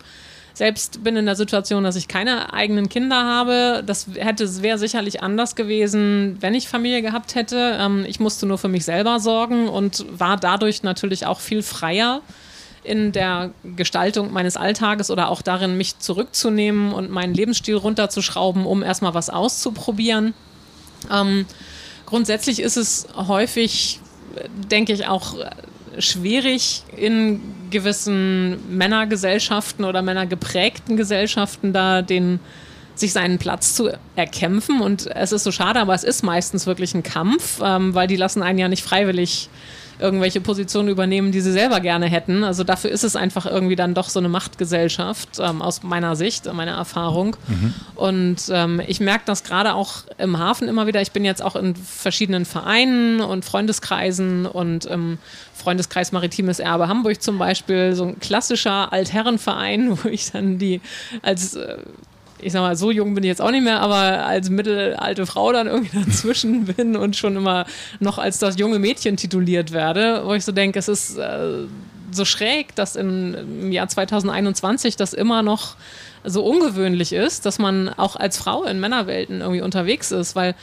selbst bin in der Situation, dass ich keine eigenen Kinder habe. Das hätte wäre sicherlich anders gewesen, wenn ich Familie gehabt hätte. Ähm, ich musste nur für mich selber sorgen und war dadurch natürlich auch viel freier in der Gestaltung meines Alltages oder auch darin, mich zurückzunehmen und meinen Lebensstil runterzuschrauben, um erstmal was auszuprobieren. Ähm, grundsätzlich ist es häufig, denke ich, auch schwierig in gewissen Männergesellschaften oder männergeprägten Gesellschaften da den sich seinen Platz zu erkämpfen und es ist so schade, aber es ist meistens wirklich ein Kampf, ähm, weil die lassen einen ja nicht freiwillig irgendwelche Positionen übernehmen, die sie selber gerne hätten. Also dafür ist es einfach irgendwie dann doch so eine Machtgesellschaft ähm, aus meiner Sicht, meiner Erfahrung. Mhm. Und ähm, ich merke das gerade auch im Hafen immer wieder. Ich bin jetzt auch in verschiedenen Vereinen und Freundeskreisen und im Freundeskreis Maritimes Erbe Hamburg zum Beispiel, so ein klassischer Altherrenverein, wo ich dann die als äh, ich sag mal, so jung bin ich jetzt auch nicht mehr, aber als mittelalte Frau dann irgendwie dazwischen bin und schon immer noch als das junge Mädchen tituliert werde, wo ich so denke, es ist äh, so schräg, dass in, im Jahr 2021 das immer noch so ungewöhnlich ist, dass man auch als Frau in Männerwelten irgendwie unterwegs ist, weil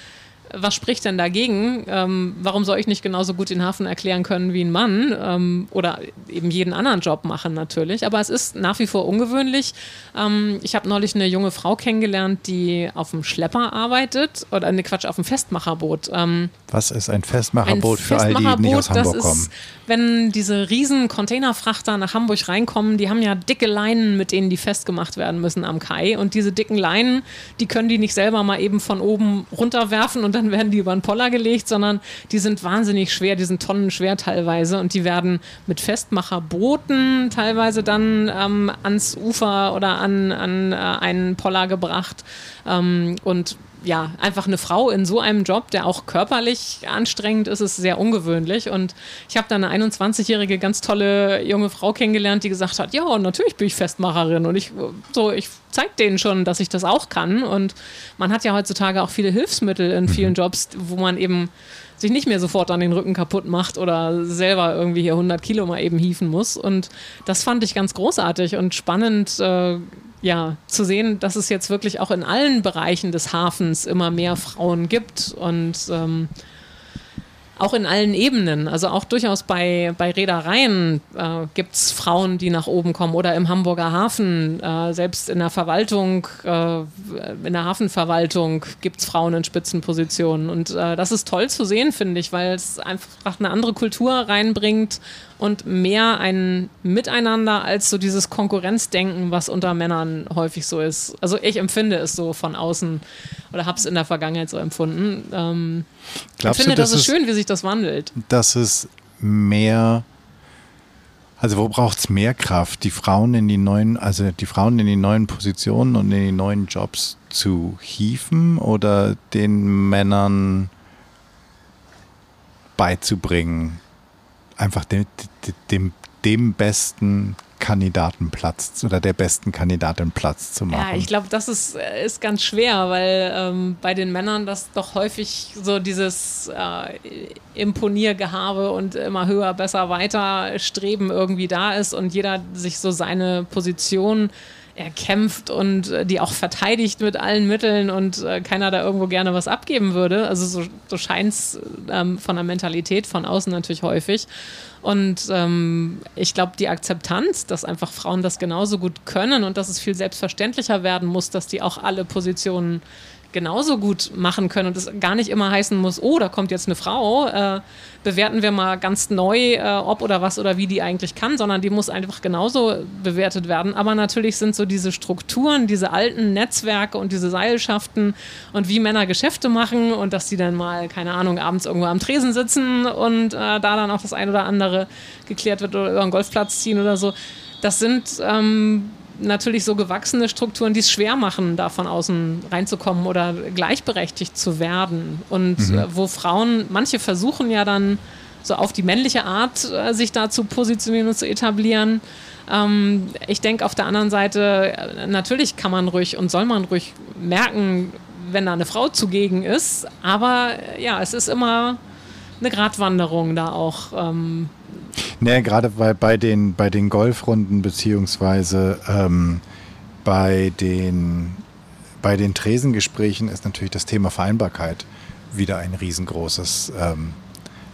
was spricht denn dagegen? Ähm, warum soll ich nicht genauso gut den Hafen erklären können wie ein Mann ähm, oder eben jeden anderen Job machen natürlich? Aber es ist nach wie vor ungewöhnlich. Ähm, ich habe neulich eine junge Frau kennengelernt, die auf dem Schlepper arbeitet oder ne Quatsch auf dem Festmacherboot. Ähm, was ist ein Festmacherboot ein für all die, die nicht aus Hamburg kommen? Ist, wenn diese riesen Containerfrachter nach Hamburg reinkommen, die haben ja dicke Leinen, mit denen die festgemacht werden müssen am Kai. Und diese dicken Leinen, die können die nicht selber mal eben von oben runterwerfen und dann werden die über einen Poller gelegt, sondern die sind wahnsinnig schwer, die sind tonnenschwer teilweise und die werden mit Festmacherbooten teilweise dann ähm, ans Ufer oder an, an äh, einen Poller gebracht. Ähm, und ja, einfach eine Frau in so einem Job, der auch körperlich anstrengend ist, ist sehr ungewöhnlich. Und ich habe da eine 21-jährige, ganz tolle junge Frau kennengelernt, die gesagt hat, ja, natürlich bin ich Festmacherin. Und ich so, ich zeige denen schon, dass ich das auch kann. Und man hat ja heutzutage auch viele Hilfsmittel in vielen mhm. Jobs, wo man eben sich nicht mehr sofort an den Rücken kaputt macht oder selber irgendwie hier 100 Kilo mal eben hieven muss. Und das fand ich ganz großartig und spannend, äh, ja, zu sehen, dass es jetzt wirklich auch in allen Bereichen des Hafens immer mehr Frauen gibt und ähm, auch in allen Ebenen. Also auch durchaus bei, bei Reedereien äh, gibt es Frauen, die nach oben kommen oder im Hamburger Hafen, äh, selbst in der Verwaltung, äh, in der Hafenverwaltung gibt es Frauen in Spitzenpositionen. Und äh, das ist toll zu sehen, finde ich, weil es einfach eine andere Kultur reinbringt und mehr ein Miteinander als so dieses Konkurrenzdenken, was unter Männern häufig so ist. Also ich empfinde es so von außen oder habe es in der Vergangenheit so empfunden. Ähm, Glaubst ich finde, du, das ist schön, wie sich das wandelt. Dass es mehr also wo braucht es mehr Kraft, die Frauen in die neuen, also die Frauen in die neuen Positionen und in die neuen Jobs zu hieven oder den Männern beizubringen, einfach dem, dem, dem besten Kandidatenplatz oder der besten Kandidatin Platz zu machen. Ja, ich glaube, das ist, äh, ist ganz schwer, weil ähm, bei den Männern das doch häufig so dieses äh, Imponiergehabe und immer höher, besser, weiter Streben irgendwie da ist und jeder sich so seine Position erkämpft und äh, die auch verteidigt mit allen Mitteln und äh, keiner da irgendwo gerne was abgeben würde. Also so, so scheint es ähm, von der Mentalität von außen natürlich häufig. Und ähm, ich glaube, die Akzeptanz, dass einfach Frauen das genauso gut können und dass es viel selbstverständlicher werden muss, dass die auch alle Positionen genauso gut machen können und es gar nicht immer heißen muss, oh, da kommt jetzt eine Frau, äh, bewerten wir mal ganz neu, äh, ob oder was oder wie die eigentlich kann, sondern die muss einfach genauso bewertet werden. Aber natürlich sind so diese Strukturen, diese alten Netzwerke und diese Seilschaften und wie Männer Geschäfte machen und dass die dann mal, keine Ahnung, abends irgendwo am Tresen sitzen und äh, da dann auch das ein oder andere geklärt wird oder über einen Golfplatz ziehen oder so. Das sind ähm, natürlich so gewachsene Strukturen, die es schwer machen, da von außen reinzukommen oder gleichberechtigt zu werden. Und mhm. äh, wo Frauen, manche versuchen ja dann so auf die männliche Art äh, sich da zu positionieren und zu etablieren. Ähm, ich denke auf der anderen Seite, äh, natürlich kann man ruhig und soll man ruhig merken, wenn da eine Frau zugegen ist. Aber ja, es ist immer eine Gratwanderung da auch. Ähm, Nee, gerade bei, bei, den, bei den Golfrunden beziehungsweise ähm, bei, den, bei den Tresengesprächen ist natürlich das Thema Vereinbarkeit wieder ein riesengroßes, ähm,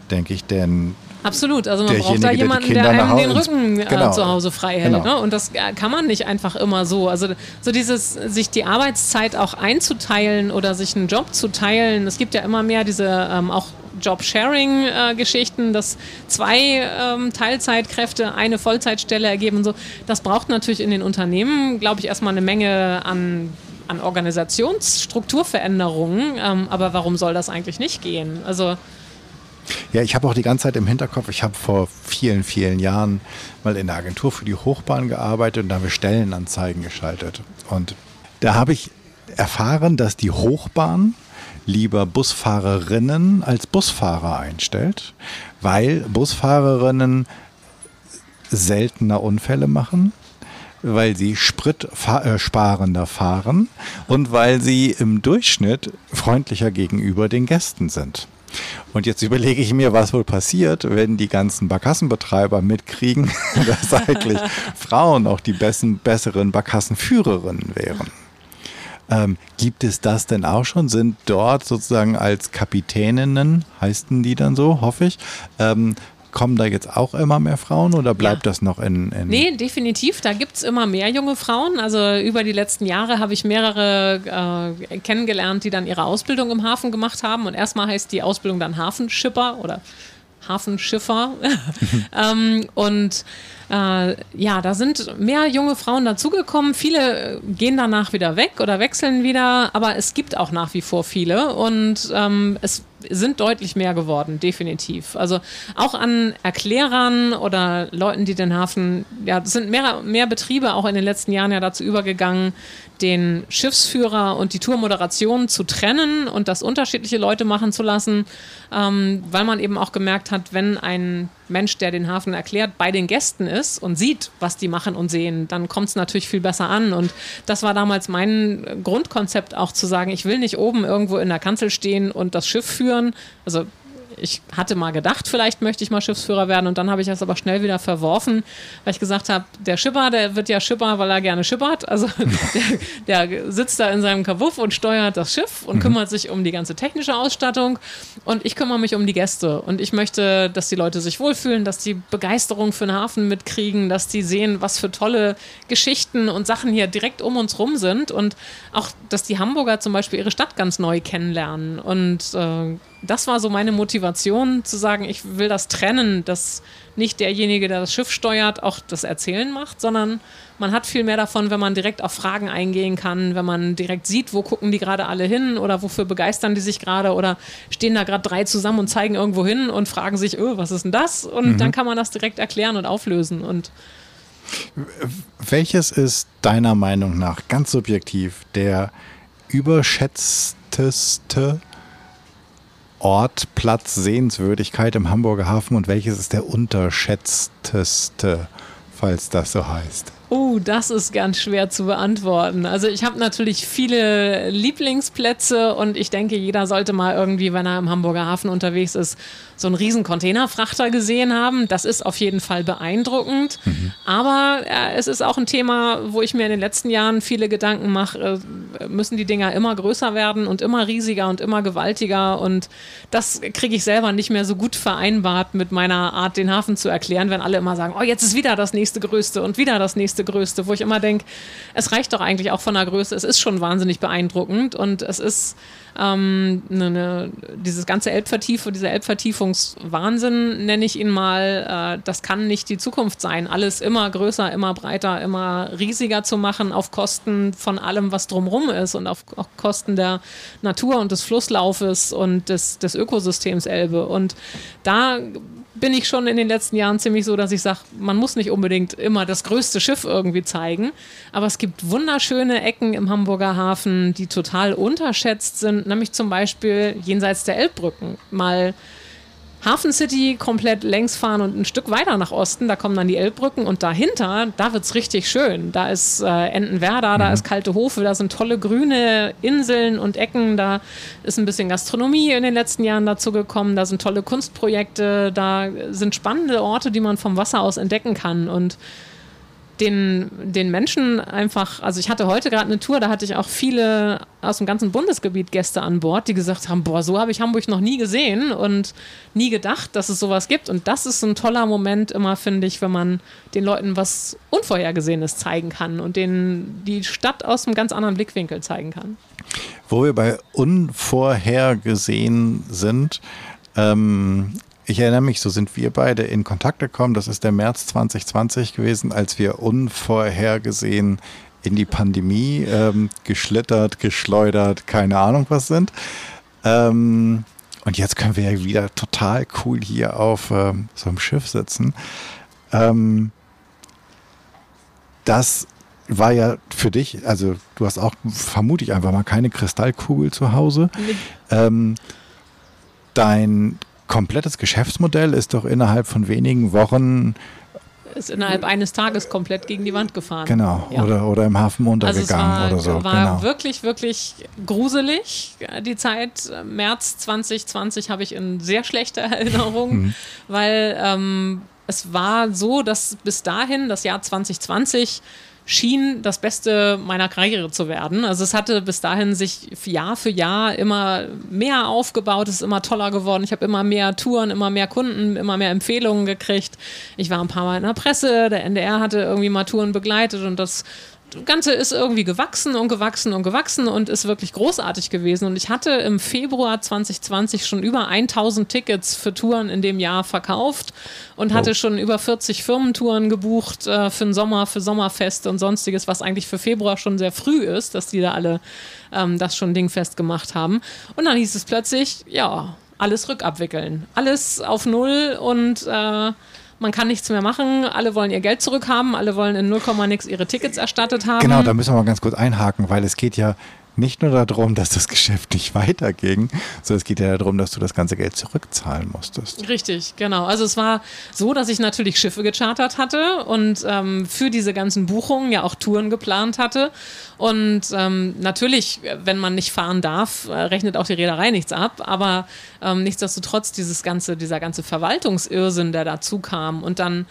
denke ich, denn Absolut, also man braucht da jemanden, der, einem den Rücken äh, genau. zu Hause frei hält. Genau. Ne? Und das äh, kann man nicht einfach immer so. Also so dieses, sich die Arbeitszeit auch einzuteilen oder sich einen Job zu teilen. Es gibt ja immer mehr diese ähm, auch Job-Sharing-Geschichten, dass zwei ähm, Teilzeitkräfte eine Vollzeitstelle ergeben und so. Das braucht natürlich in den Unternehmen, glaube ich, erstmal eine Menge an an Organisationsstrukturveränderungen, ähm, aber warum soll das eigentlich nicht gehen? Also Ja, ich habe auch die ganze Zeit im Hinterkopf, ich habe vor vielen, vielen Jahren mal in der Agentur für die Hochbahn gearbeitet und da haben wir Stellenanzeigen geschaltet. Und da habe ich erfahren, dass die Hochbahn lieber Busfahrerinnen als Busfahrer einstellt, weil Busfahrerinnen seltener Unfälle machen, weil sie spritsparender äh, fahren und weil sie im Durchschnitt freundlicher gegenüber den Gästen sind. Und jetzt überlege ich mir, was wohl passiert, wenn die ganzen Barkassenbetreiber mitkriegen, dass eigentlich Frauen auch die besten, besseren Barkassenführerinnen wären. Ähm, gibt es das denn auch schon? Sind dort sozusagen als Kapitäninnen, heißen die dann so, hoffe ich, ähm, kommen da jetzt auch immer mehr Frauen oder bleibt ja. das noch in, in. Nee, definitiv. Da gibt es immer mehr junge Frauen. Also über die letzten Jahre habe ich mehrere äh, kennengelernt, die dann ihre Ausbildung im Hafen gemacht haben. Und erstmal heißt die Ausbildung dann Hafenschipper oder Hafenschiffer. ähm, und äh, ja, da sind mehr junge Frauen dazugekommen. Viele gehen danach wieder weg oder wechseln wieder, aber es gibt auch nach wie vor viele und ähm, es sind deutlich mehr geworden, definitiv. Also auch an Erklärern oder Leuten, die den Hafen, ja, es sind mehr, mehr Betriebe auch in den letzten Jahren ja dazu übergegangen, den Schiffsführer und die Tourmoderation zu trennen und das unterschiedliche Leute machen zu lassen, ähm, weil man eben auch gemerkt hat, wenn ein Mensch, der den Hafen erklärt, bei den Gästen ist und sieht, was die machen und sehen, dann kommt es natürlich viel besser an. Und das war damals mein Grundkonzept auch zu sagen, ich will nicht oben irgendwo in der Kanzel stehen und das Schiff führen. Also ich hatte mal gedacht, vielleicht möchte ich mal Schiffsführer werden und dann habe ich das aber schnell wieder verworfen, weil ich gesagt habe, der Schipper, der wird ja Schipper, weil er gerne schippert. Also der, der sitzt da in seinem Kabuff und steuert das Schiff und mhm. kümmert sich um die ganze technische Ausstattung und ich kümmere mich um die Gäste und ich möchte, dass die Leute sich wohlfühlen, dass die Begeisterung für den Hafen mitkriegen, dass die sehen, was für tolle Geschichten und Sachen hier direkt um uns rum sind und auch, dass die Hamburger zum Beispiel ihre Stadt ganz neu kennenlernen und äh, das war so meine Motivation, zu sagen, ich will das trennen, dass nicht derjenige, der das Schiff steuert, auch das Erzählen macht, sondern man hat viel mehr davon, wenn man direkt auf Fragen eingehen kann, wenn man direkt sieht, wo gucken die gerade alle hin oder wofür begeistern die sich gerade oder stehen da gerade drei zusammen und zeigen irgendwo hin und fragen sich, oh, was ist denn das? Und mhm. dann kann man das direkt erklären und auflösen und welches ist deiner Meinung nach ganz subjektiv der überschätzteste Ort, Platz, Sehenswürdigkeit im Hamburger Hafen und welches ist der unterschätzteste, falls das so heißt? Oh, das ist ganz schwer zu beantworten. Also ich habe natürlich viele Lieblingsplätze und ich denke, jeder sollte mal irgendwie, wenn er im Hamburger Hafen unterwegs ist, so einen riesen Containerfrachter gesehen haben. Das ist auf jeden Fall beeindruckend. Mhm. Aber äh, es ist auch ein Thema, wo ich mir in den letzten Jahren viele Gedanken mache, äh, müssen die Dinger immer größer werden und immer riesiger und immer gewaltiger. Und das kriege ich selber nicht mehr so gut vereinbart mit meiner Art, den Hafen zu erklären, wenn alle immer sagen, oh, jetzt ist wieder das nächste Größte und wieder das nächste Größte, wo ich immer denke, es reicht doch eigentlich auch von der Größe. Es ist schon wahnsinnig beeindruckend und es ist ähm, ne, ne, dieses ganze Elbvertiefung, dieser Elbvertiefungswahnsinn, nenne ich ihn mal, äh, das kann nicht die Zukunft sein. Alles immer größer, immer breiter, immer riesiger zu machen auf Kosten von allem, was drumherum ist und auf, auf Kosten der Natur und des Flusslaufes und des, des Ökosystems Elbe. Und da bin ich schon in den letzten Jahren ziemlich so, dass ich sage, man muss nicht unbedingt immer das größte Schiff irgendwie zeigen, aber es gibt wunderschöne Ecken im Hamburger Hafen, die total unterschätzt sind, nämlich zum Beispiel jenseits der Elbbrücken. Mal Hafen City komplett längs fahren und ein Stück weiter nach Osten, da kommen dann die Elbbrücken und dahinter, da wird es richtig schön. Da ist äh, Entenwerder, mhm. da ist Kalte Hofe, da sind tolle grüne Inseln und Ecken, da ist ein bisschen Gastronomie in den letzten Jahren dazu gekommen, da sind tolle Kunstprojekte, da sind spannende Orte, die man vom Wasser aus entdecken kann und den, den Menschen einfach, also ich hatte heute gerade eine Tour, da hatte ich auch viele aus dem ganzen Bundesgebiet Gäste an Bord, die gesagt haben, boah, so habe ich Hamburg noch nie gesehen und nie gedacht, dass es sowas gibt. Und das ist ein toller Moment immer, finde ich, wenn man den Leuten was Unvorhergesehenes zeigen kann und denen die Stadt aus einem ganz anderen Blickwinkel zeigen kann. Wo wir bei unvorhergesehen sind, ähm, ich erinnere mich, so sind wir beide in Kontakt gekommen. Das ist der März 2020 gewesen, als wir unvorhergesehen in die Pandemie ähm, geschlittert, geschleudert, keine Ahnung was sind. Ähm, Und jetzt können wir ja wieder total cool hier auf ähm, so einem Schiff sitzen. Ähm, das war ja für dich, also du hast auch, vermute ich einfach mal, keine Kristallkugel zu Hause. Nee. Ähm, dein komplettes Geschäftsmodell ist doch innerhalb von wenigen Wochen ist innerhalb eines Tages komplett gegen die Wand gefahren. Genau, ja. oder, oder im Hafen untergegangen also war, oder so. war genau. wirklich, wirklich gruselig. Die Zeit März 2020 habe ich in sehr schlechter Erinnerung, mhm. weil ähm, es war so, dass bis dahin, das Jahr 2020, schien das Beste meiner Karriere zu werden. Also es hatte bis dahin sich Jahr für Jahr immer mehr aufgebaut, es ist immer toller geworden. Ich habe immer mehr Touren, immer mehr Kunden, immer mehr Empfehlungen gekriegt. Ich war ein paar Mal in der Presse, der NDR hatte irgendwie mal Touren begleitet und das Ganze ist irgendwie gewachsen und gewachsen und gewachsen und ist wirklich großartig gewesen. Und ich hatte im Februar 2020 schon über 1000 Tickets für Touren in dem Jahr verkauft und hatte oh. schon über 40 Firmentouren gebucht äh, für den Sommer, für Sommerfeste und sonstiges, was eigentlich für Februar schon sehr früh ist, dass die da alle ähm, das schon dingfest gemacht haben. Und dann hieß es plötzlich, ja, alles rückabwickeln. Alles auf Null und äh, man kann nichts mehr machen, alle wollen ihr Geld zurückhaben, alle wollen in 0, nix ihre Tickets erstattet haben. Genau, da müssen wir mal ganz kurz einhaken, weil es geht ja nicht nur darum, dass das Geschäft nicht weiterging, sondern es geht ja darum, dass du das ganze Geld zurückzahlen musstest. Richtig, genau. Also es war so, dass ich natürlich Schiffe gechartert hatte und ähm, für diese ganzen Buchungen ja auch Touren geplant hatte. Und ähm, natürlich, wenn man nicht fahren darf, äh, rechnet auch die Reederei nichts ab. Aber ähm, nichtsdestotrotz dieses ganze, dieser ganze Verwaltungsirrsinn, der dazu kam und dann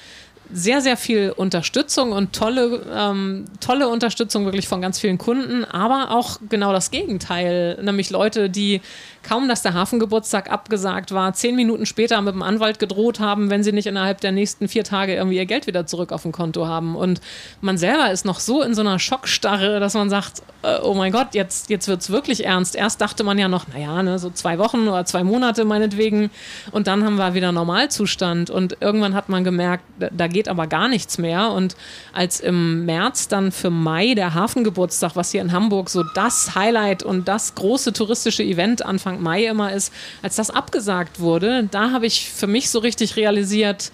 sehr, sehr viel Unterstützung und tolle, ähm, tolle Unterstützung wirklich von ganz vielen Kunden, aber auch genau das Gegenteil, nämlich Leute, die kaum, dass der Hafengeburtstag abgesagt war, zehn Minuten später mit dem Anwalt gedroht haben, wenn sie nicht innerhalb der nächsten vier Tage irgendwie ihr Geld wieder zurück auf dem Konto haben. Und man selber ist noch so in so einer Schockstarre, dass man sagt, äh, oh mein Gott, jetzt, jetzt wird es wirklich ernst. Erst dachte man ja noch, naja, ne, so zwei Wochen oder zwei Monate meinetwegen. Und dann haben wir wieder Normalzustand. Und irgendwann hat man gemerkt, da geht aber gar nichts mehr. Und als im März dann für Mai der Hafengeburtstag, was hier in Hamburg so das Highlight und das große touristische Event Anfang Mai immer ist, als das abgesagt wurde, da habe ich für mich so richtig realisiert,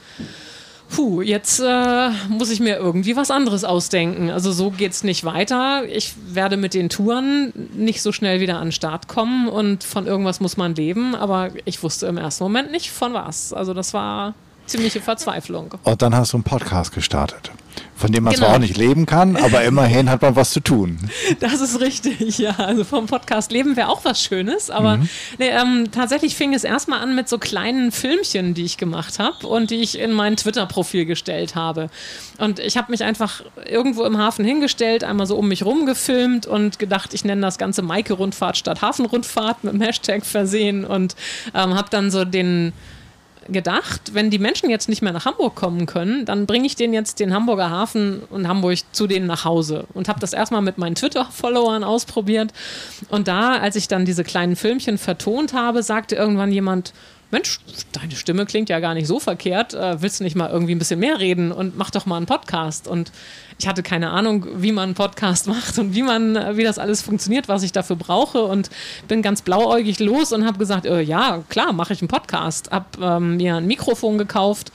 puh, jetzt äh, muss ich mir irgendwie was anderes ausdenken. Also so geht es nicht weiter. Ich werde mit den Touren nicht so schnell wieder an den Start kommen und von irgendwas muss man leben, aber ich wusste im ersten Moment nicht von was. Also das war ziemliche Verzweiflung. Und dann hast du einen Podcast gestartet, von dem man genau. zwar auch nicht leben kann, aber immerhin hat man was zu tun. Das ist richtig, ja. Also vom Podcast leben wäre auch was Schönes, aber mhm. nee, ähm, tatsächlich fing es erstmal an mit so kleinen Filmchen, die ich gemacht habe und die ich in mein Twitter-Profil gestellt habe. Und ich habe mich einfach irgendwo im Hafen hingestellt, einmal so um mich rum gefilmt und gedacht, ich nenne das Ganze Maike-Rundfahrt statt Hafenrundfahrt mit dem Hashtag versehen und ähm, habe dann so den gedacht, wenn die Menschen jetzt nicht mehr nach Hamburg kommen können, dann bringe ich denen jetzt den Hamburger Hafen und Hamburg zu denen nach Hause. Und habe das erstmal mit meinen Twitter-Followern ausprobiert. Und da, als ich dann diese kleinen Filmchen vertont habe, sagte irgendwann jemand, Mensch, deine Stimme klingt ja gar nicht so verkehrt. Äh, willst du nicht mal irgendwie ein bisschen mehr reden und mach doch mal einen Podcast? Und ich hatte keine Ahnung, wie man einen Podcast macht und wie man, äh, wie das alles funktioniert, was ich dafür brauche und bin ganz blauäugig los und habe gesagt, äh, ja, klar, mache ich einen Podcast. Hab ähm, mir ein Mikrofon gekauft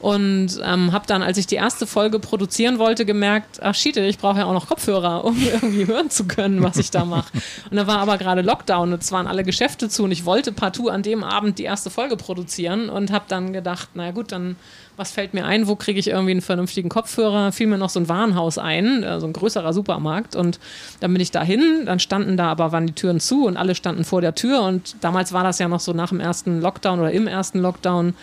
und ähm, habe dann, als ich die erste Folge produzieren wollte, gemerkt, ach schiete, ich brauche ja auch noch Kopfhörer, um irgendwie hören zu können, was ich da mache. Und da war aber gerade Lockdown und es waren alle Geschäfte zu und ich wollte partout an dem Abend die erste Folge produzieren und habe dann gedacht, naja gut, dann was fällt mir ein, wo kriege ich irgendwie einen vernünftigen Kopfhörer? Fiel mir noch so ein Warenhaus ein, äh, so ein größerer Supermarkt. Und dann bin ich dahin, dann standen da aber, waren die Türen zu und alle standen vor der Tür. Und damals war das ja noch so nach dem ersten Lockdown oder im ersten Lockdown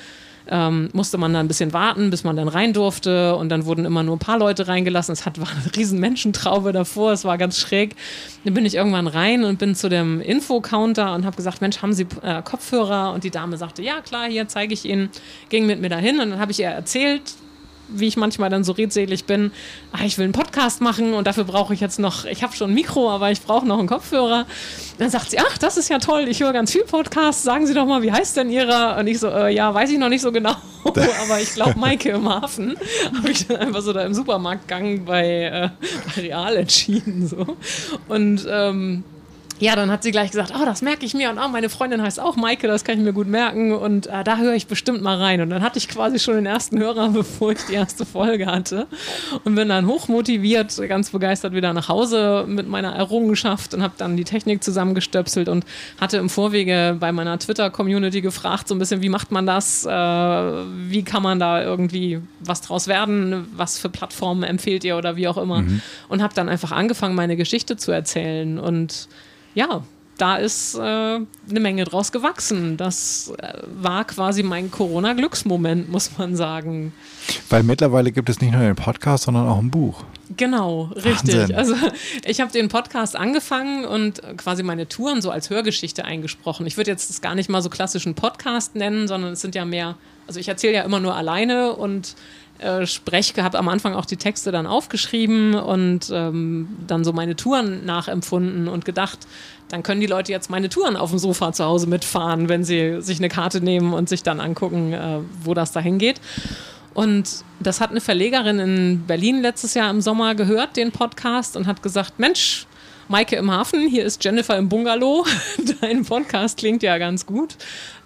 ähm, musste man da ein bisschen warten, bis man dann rein durfte und dann wurden immer nur ein paar Leute reingelassen. Es hat, war eine riesen Menschentraube davor, es war ganz schräg. Dann bin ich irgendwann rein und bin zu dem Info-Counter und habe gesagt, Mensch, haben Sie äh, Kopfhörer? Und die Dame sagte, ja klar, hier zeige ich Ihnen. Ging mit mir dahin und dann habe ich ihr erzählt, wie ich manchmal dann so redselig bin, ah, ich will einen Podcast machen und dafür brauche ich jetzt noch, ich habe schon ein Mikro, aber ich brauche noch einen Kopfhörer. Dann sagt sie, ach, das ist ja toll, ich höre ganz viel Podcasts, sagen Sie doch mal, wie heißt denn Ihrer? Und ich so, äh, ja, weiß ich noch nicht so genau, aber ich glaube Maike im Hafen. Habe ich dann einfach so da im Supermarktgang bei, äh, bei Real entschieden. So. Und ähm, ja, dann hat sie gleich gesagt, oh, das merke ich mir und oh, meine Freundin heißt auch Maike, das kann ich mir gut merken und äh, da höre ich bestimmt mal rein. Und dann hatte ich quasi schon den ersten Hörer, bevor ich die erste Folge hatte und bin dann hochmotiviert, ganz begeistert wieder nach Hause mit meiner Errungenschaft und habe dann die Technik zusammengestöpselt und hatte im Vorwege bei meiner Twitter-Community gefragt, so ein bisschen, wie macht man das, äh, wie kann man da irgendwie was draus werden, was für Plattformen empfehlt ihr oder wie auch immer. Mhm. Und habe dann einfach angefangen, meine Geschichte zu erzählen und ja, da ist äh, eine Menge draus gewachsen. Das äh, war quasi mein Corona-Glücksmoment, muss man sagen. Weil mittlerweile gibt es nicht nur den Podcast, sondern auch ein Buch. Genau, richtig. Wahnsinn. Also ich habe den Podcast angefangen und quasi meine Touren so als Hörgeschichte eingesprochen. Ich würde jetzt das gar nicht mal so klassischen Podcast nennen, sondern es sind ja mehr, also ich erzähle ja immer nur alleine und äh, spreche, habe am Anfang auch die Texte dann aufgeschrieben und ähm, dann so meine Touren nachempfunden und gedacht, dann können die Leute jetzt meine Touren auf dem Sofa zu Hause mitfahren, wenn sie sich eine Karte nehmen und sich dann angucken, äh, wo das dahin geht. Und das hat eine Verlegerin in Berlin letztes Jahr im Sommer gehört, den Podcast, und hat gesagt, Mensch, Maike im Hafen, hier ist Jennifer im Bungalow. Dein Podcast klingt ja ganz gut.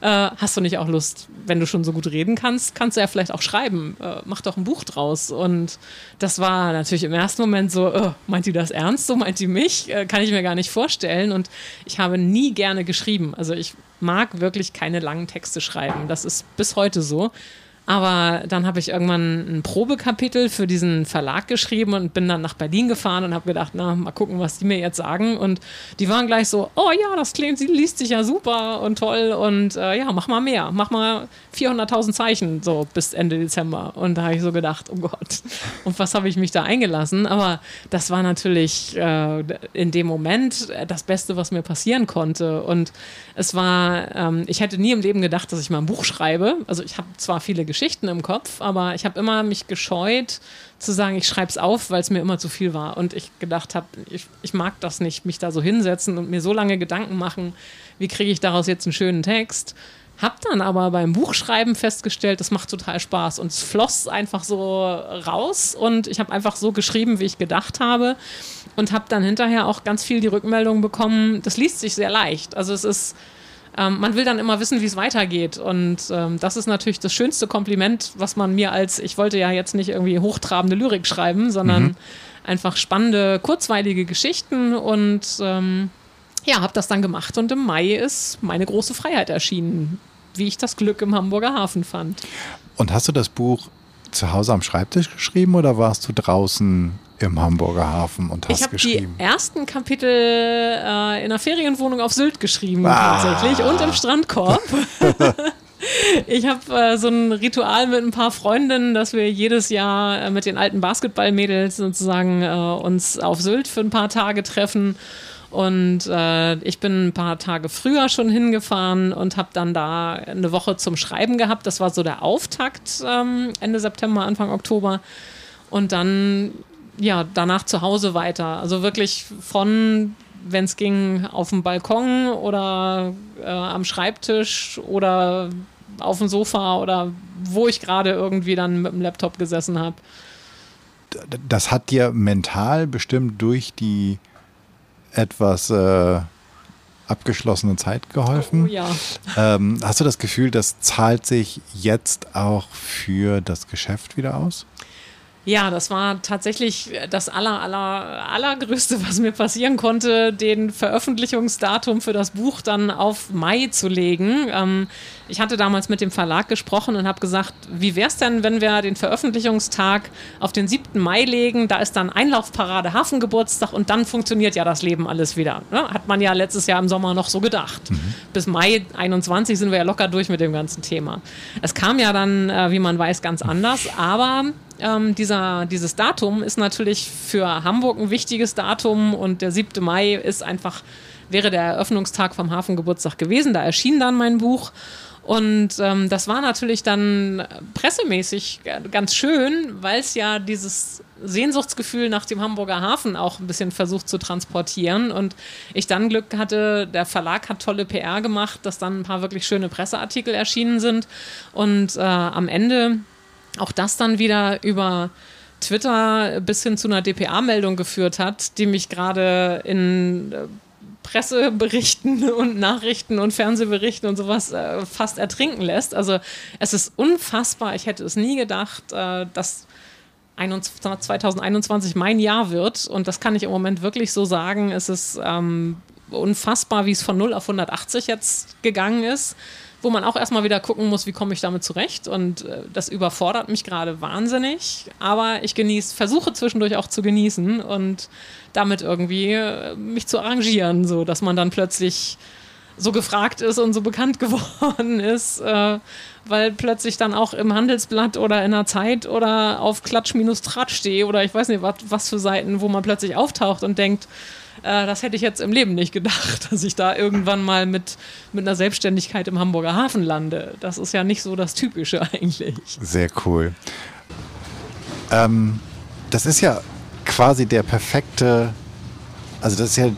Äh, hast du nicht auch Lust, wenn du schon so gut reden kannst, kannst du ja vielleicht auch schreiben. Äh, mach doch ein Buch draus. Und das war natürlich im ersten Moment so, oh, meint die das ernst? So meint die mich? Äh, kann ich mir gar nicht vorstellen. Und ich habe nie gerne geschrieben. Also ich mag wirklich keine langen Texte schreiben. Das ist bis heute so. Aber dann habe ich irgendwann ein Probekapitel für diesen Verlag geschrieben und bin dann nach Berlin gefahren und habe gedacht, na, mal gucken, was die mir jetzt sagen. Und die waren gleich so, oh ja, das klingt, sie liest sich ja super und toll und äh, ja, mach mal mehr, mach mal 400.000 Zeichen so bis Ende Dezember. Und da habe ich so gedacht, oh Gott, und was habe ich mich da eingelassen? Aber das war natürlich äh, in dem Moment das Beste, was mir passieren konnte. Und es war, ähm, ich hätte nie im Leben gedacht, dass ich mal ein Buch schreibe. Also ich habe zwar viele Geschichten, Geschichten im Kopf, aber ich habe immer mich gescheut zu sagen, ich schreibe es auf, weil es mir immer zu viel war. Und ich gedacht habe, ich, ich mag das nicht, mich da so hinsetzen und mir so lange Gedanken machen, wie kriege ich daraus jetzt einen schönen Text. Hab dann aber beim Buchschreiben festgestellt, das macht total Spaß und es floss einfach so raus und ich habe einfach so geschrieben, wie ich gedacht habe und habe dann hinterher auch ganz viel die Rückmeldung bekommen, das liest sich sehr leicht. Also es ist ähm, man will dann immer wissen, wie es weitergeht. Und ähm, das ist natürlich das schönste Kompliment, was man mir als, ich wollte ja jetzt nicht irgendwie hochtrabende Lyrik schreiben, sondern mhm. einfach spannende, kurzweilige Geschichten und ähm, ja, habe das dann gemacht. Und im Mai ist meine große Freiheit erschienen, wie ich das Glück im Hamburger Hafen fand. Und hast du das Buch zu Hause am Schreibtisch geschrieben oder warst du draußen im Hamburger Hafen und hast ich geschrieben? Ich habe die ersten Kapitel äh, in einer Ferienwohnung auf Sylt geschrieben ah. tatsächlich und im Strandkorb. Ich habe äh, so ein Ritual mit ein paar Freundinnen, dass wir jedes Jahr äh, mit den alten Basketballmädels sozusagen äh, uns auf Sylt für ein paar Tage treffen. Und äh, ich bin ein paar Tage früher schon hingefahren und habe dann da eine Woche zum Schreiben gehabt. Das war so der Auftakt ähm, Ende September, Anfang Oktober. Und dann ja, danach zu Hause weiter. Also wirklich von, wenn es ging, auf dem Balkon oder äh, am Schreibtisch oder auf dem Sofa oder wo ich gerade irgendwie dann mit dem Laptop gesessen habe. Das hat dir mental bestimmt durch die etwas äh, abgeschlossene Zeit geholfen. Oh, ja. Ähm, hast du das Gefühl, das zahlt sich jetzt auch für das Geschäft wieder aus? Ja, das war tatsächlich das aller, aller, allergrößte, was mir passieren konnte, den Veröffentlichungsdatum für das Buch dann auf Mai zu legen. Ähm, ich hatte damals mit dem Verlag gesprochen und habe gesagt, wie wäre es denn, wenn wir den Veröffentlichungstag auf den 7. Mai legen? Da ist dann Einlaufparade, Hafengeburtstag und dann funktioniert ja das Leben alles wieder. Ne? Hat man ja letztes Jahr im Sommer noch so gedacht. Mhm. Bis Mai 21 sind wir ja locker durch mit dem ganzen Thema. Es kam ja dann, äh, wie man weiß, ganz anders, aber ähm, dieser, dieses Datum ist natürlich für Hamburg ein wichtiges Datum und der 7. Mai ist einfach, wäre der Eröffnungstag vom Hafengeburtstag gewesen. Da erschien dann mein Buch. Und ähm, das war natürlich dann pressemäßig ganz schön, weil es ja dieses Sehnsuchtsgefühl nach dem Hamburger Hafen auch ein bisschen versucht zu transportieren. Und ich dann Glück hatte, der Verlag hat tolle PR gemacht, dass dann ein paar wirklich schöne Presseartikel erschienen sind. Und äh, am Ende auch das dann wieder über Twitter bis hin zu einer DPA-Meldung geführt hat, die mich gerade in äh, Presseberichten und Nachrichten und Fernsehberichten und sowas äh, fast ertrinken lässt. Also es ist unfassbar. Ich hätte es nie gedacht, äh, dass 2021 mein Jahr wird. Und das kann ich im Moment wirklich so sagen. Es ist ähm, unfassbar, wie es von 0 auf 180 jetzt gegangen ist wo man auch erstmal wieder gucken muss, wie komme ich damit zurecht. Und äh, das überfordert mich gerade wahnsinnig. Aber ich genieße, versuche zwischendurch auch zu genießen und damit irgendwie äh, mich zu arrangieren, so dass man dann plötzlich so gefragt ist und so bekannt geworden ist, äh, weil plötzlich dann auch im Handelsblatt oder in der Zeit oder auf Klatsch-Tratsch stehe oder ich weiß nicht, was, was für Seiten, wo man plötzlich auftaucht und denkt, äh, das hätte ich jetzt im Leben nicht gedacht, dass ich da irgendwann mal mit, mit einer Selbstständigkeit im Hamburger Hafen lande. Das ist ja nicht so das Typische eigentlich. Sehr cool. Ähm, das ist ja quasi der perfekte, also das ist ja,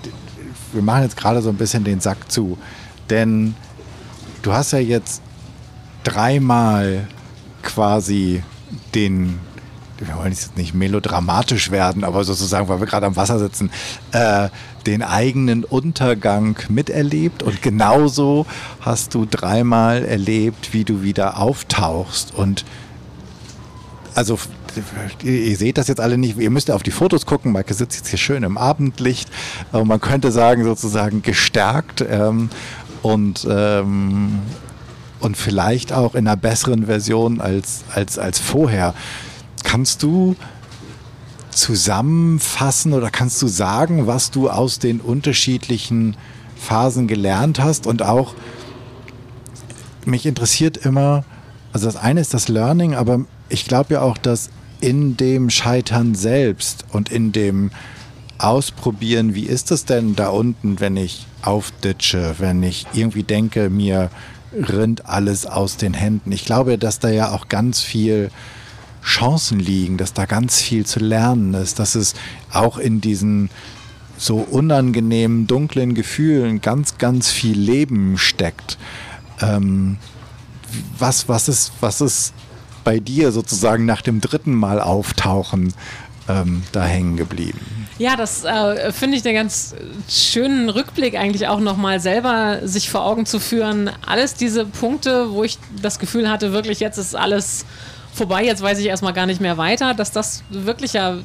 wir machen jetzt gerade so ein bisschen den Sack zu, denn du hast ja jetzt dreimal quasi den wir wollen jetzt nicht melodramatisch werden, aber sozusagen, weil wir gerade am Wasser sitzen, äh, den eigenen Untergang miterlebt. Und genauso hast du dreimal erlebt, wie du wieder auftauchst. Und also ihr seht das jetzt alle nicht, ihr müsst auf die Fotos gucken, Maike sitzt jetzt hier schön im Abendlicht, aber man könnte sagen sozusagen gestärkt ähm, und ähm, und vielleicht auch in einer besseren Version als, als, als vorher. Kannst du zusammenfassen oder kannst du sagen, was du aus den unterschiedlichen Phasen gelernt hast? Und auch, mich interessiert immer, also das eine ist das Learning, aber ich glaube ja auch, dass in dem Scheitern selbst und in dem Ausprobieren, wie ist es denn da unten, wenn ich aufditsche, wenn ich irgendwie denke, mir rinnt alles aus den Händen. Ich glaube, dass da ja auch ganz viel Chancen liegen, dass da ganz viel zu lernen ist, dass es auch in diesen so unangenehmen, dunklen Gefühlen ganz, ganz viel Leben steckt. Ähm, was, was, ist, was ist bei dir sozusagen nach dem dritten Mal auftauchen ähm, da hängen geblieben? Ja, das äh, finde ich einen ganz schönen Rückblick eigentlich auch nochmal selber sich vor Augen zu führen. Alles diese Punkte, wo ich das Gefühl hatte, wirklich jetzt ist alles vorbei, jetzt weiß ich erstmal gar nicht mehr weiter, dass das wirklich ja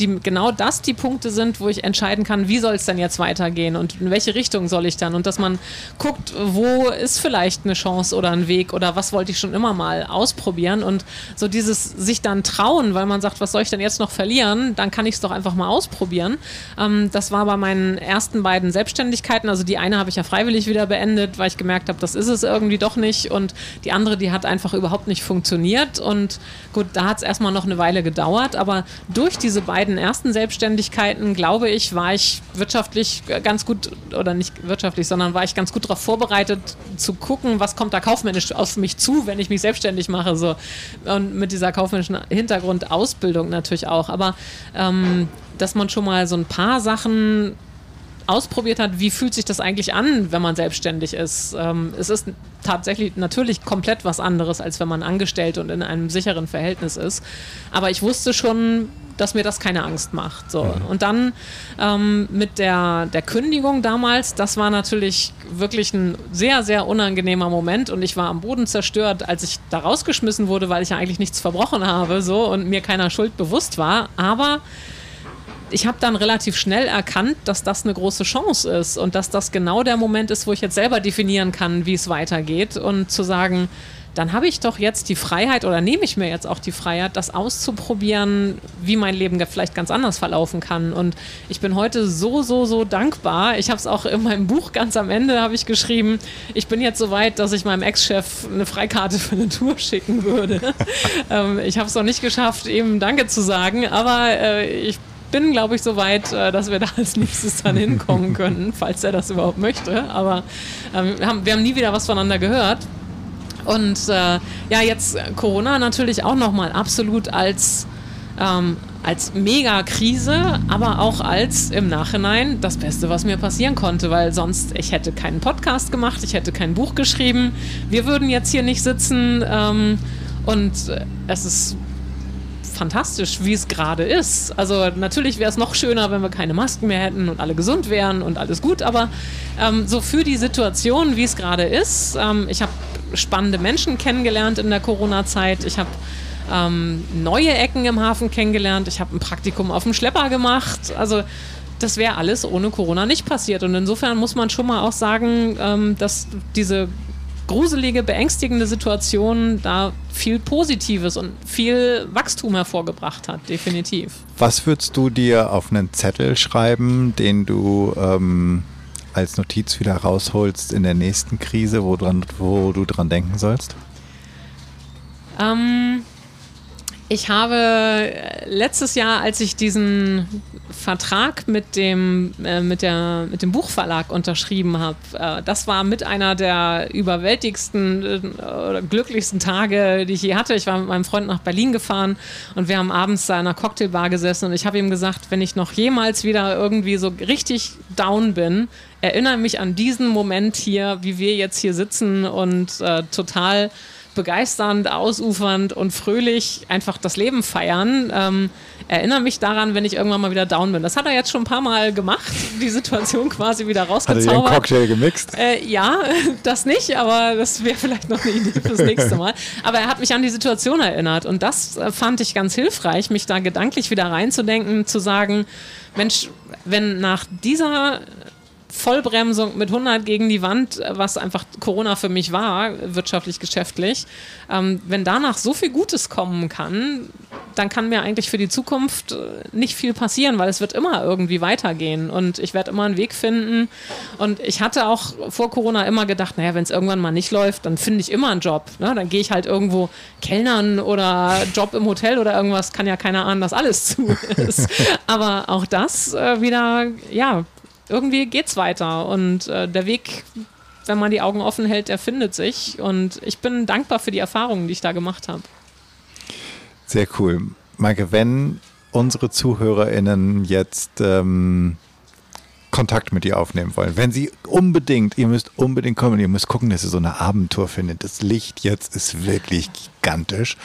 die, genau das die Punkte sind, wo ich entscheiden kann, wie soll es denn jetzt weitergehen und in welche Richtung soll ich dann? Und dass man guckt, wo ist vielleicht eine Chance oder ein Weg oder was wollte ich schon immer mal ausprobieren? Und so dieses sich dann trauen, weil man sagt, was soll ich denn jetzt noch verlieren, dann kann ich es doch einfach mal ausprobieren. Ähm, das war bei meinen ersten beiden Selbstständigkeiten, also die eine habe ich ja freiwillig wieder beendet, weil ich gemerkt habe, das ist es irgendwie doch nicht. Und die andere, die hat einfach überhaupt nicht funktioniert. Und gut, da hat es erstmal noch eine Weile gedauert, aber durch diese beiden beiden ersten Selbstständigkeiten, glaube ich, war ich wirtschaftlich ganz gut, oder nicht wirtschaftlich, sondern war ich ganz gut darauf vorbereitet, zu gucken, was kommt da kaufmännisch auf mich zu, wenn ich mich selbstständig mache. So. Und mit dieser kaufmännischen Hintergrundausbildung natürlich auch. Aber ähm, dass man schon mal so ein paar Sachen ausprobiert hat, wie fühlt sich das eigentlich an, wenn man selbstständig ist. Ähm, es ist tatsächlich natürlich komplett was anderes, als wenn man angestellt und in einem sicheren Verhältnis ist. Aber ich wusste schon, dass mir das keine Angst macht. So. Mhm. Und dann ähm, mit der, der Kündigung damals, das war natürlich wirklich ein sehr, sehr unangenehmer Moment und ich war am Boden zerstört, als ich da rausgeschmissen wurde, weil ich ja eigentlich nichts verbrochen habe so, und mir keiner Schuld bewusst war. Aber ich habe dann relativ schnell erkannt, dass das eine große Chance ist und dass das genau der Moment ist, wo ich jetzt selber definieren kann, wie es weitergeht und zu sagen, dann habe ich doch jetzt die Freiheit oder nehme ich mir jetzt auch die Freiheit, das auszuprobieren, wie mein Leben vielleicht ganz anders verlaufen kann. Und ich bin heute so, so, so dankbar. Ich habe es auch in meinem Buch ganz am Ende habe ich geschrieben, ich bin jetzt so weit, dass ich meinem Ex-Chef eine Freikarte für eine Tour schicken würde. ähm, ich habe es noch nicht geschafft, ihm Danke zu sagen, aber äh, ich bin, glaube ich, so weit, äh, dass wir da als nächstes dann hinkommen können, falls er das überhaupt möchte. Aber äh, wir, haben, wir haben nie wieder was voneinander gehört. Und äh, ja, jetzt Corona natürlich auch nochmal absolut als, ähm, als Mega-Krise, aber auch als im Nachhinein das Beste, was mir passieren konnte, weil sonst ich hätte keinen Podcast gemacht, ich hätte kein Buch geschrieben, wir würden jetzt hier nicht sitzen ähm, und es ist fantastisch, wie es gerade ist. Also natürlich wäre es noch schöner, wenn wir keine Masken mehr hätten und alle gesund wären und alles gut, aber ähm, so für die Situation, wie es gerade ist, ähm, ich habe spannende Menschen kennengelernt in der Corona-Zeit. Ich habe ähm, neue Ecken im Hafen kennengelernt. Ich habe ein Praktikum auf dem Schlepper gemacht. Also das wäre alles ohne Corona nicht passiert. Und insofern muss man schon mal auch sagen, ähm, dass diese gruselige, beängstigende Situation da viel Positives und viel Wachstum hervorgebracht hat, definitiv. Was würdest du dir auf einen Zettel schreiben, den du ähm, als Notiz wieder rausholst in der nächsten Krise, wo, dran, wo du dran denken sollst? Ähm, ich habe letztes Jahr, als ich diesen Vertrag mit dem, äh, mit, der, mit dem Buchverlag unterschrieben habe, äh, das war mit einer der überwältigsten äh, oder glücklichsten Tage, die ich je hatte. Ich war mit meinem Freund nach Berlin gefahren und wir haben abends da in einer Cocktailbar gesessen und ich habe ihm gesagt, wenn ich noch jemals wieder irgendwie so richtig down bin, erinnere mich an diesen Moment hier, wie wir jetzt hier sitzen und äh, total begeisternd, ausufernd und fröhlich einfach das Leben feiern. Ähm, erinnere mich daran, wenn ich irgendwann mal wieder down bin. Das hat er jetzt schon ein paar Mal gemacht, die Situation quasi wieder rausgezaubert. Hat er Cocktail gemixt? Äh, ja, das nicht, aber das wäre vielleicht noch eine Idee fürs nächste Mal. Aber er hat mich an die Situation erinnert und das äh, fand ich ganz hilfreich, mich da gedanklich wieder reinzudenken, zu sagen, Mensch, wenn nach dieser Vollbremsung mit 100 gegen die Wand, was einfach Corona für mich war, wirtschaftlich, geschäftlich. Ähm, wenn danach so viel Gutes kommen kann, dann kann mir eigentlich für die Zukunft äh, nicht viel passieren, weil es wird immer irgendwie weitergehen und ich werde immer einen Weg finden. Und ich hatte auch vor Corona immer gedacht, naja, wenn es irgendwann mal nicht läuft, dann finde ich immer einen Job. Ne? Dann gehe ich halt irgendwo Kellnern oder Job im Hotel oder irgendwas, kann ja keiner ahnen, dass alles zu ist. Aber auch das äh, wieder, ja, irgendwie geht's weiter und äh, der Weg, wenn man die Augen offen hält, der findet sich und ich bin dankbar für die Erfahrungen, die ich da gemacht habe. Sehr cool. Maike, wenn unsere ZuhörerInnen jetzt ähm, Kontakt mit dir aufnehmen wollen, wenn sie unbedingt, ihr müsst unbedingt kommen, ihr müsst gucken, dass ihr so eine Abenteuer findet. Das Licht jetzt ist wirklich gigantisch.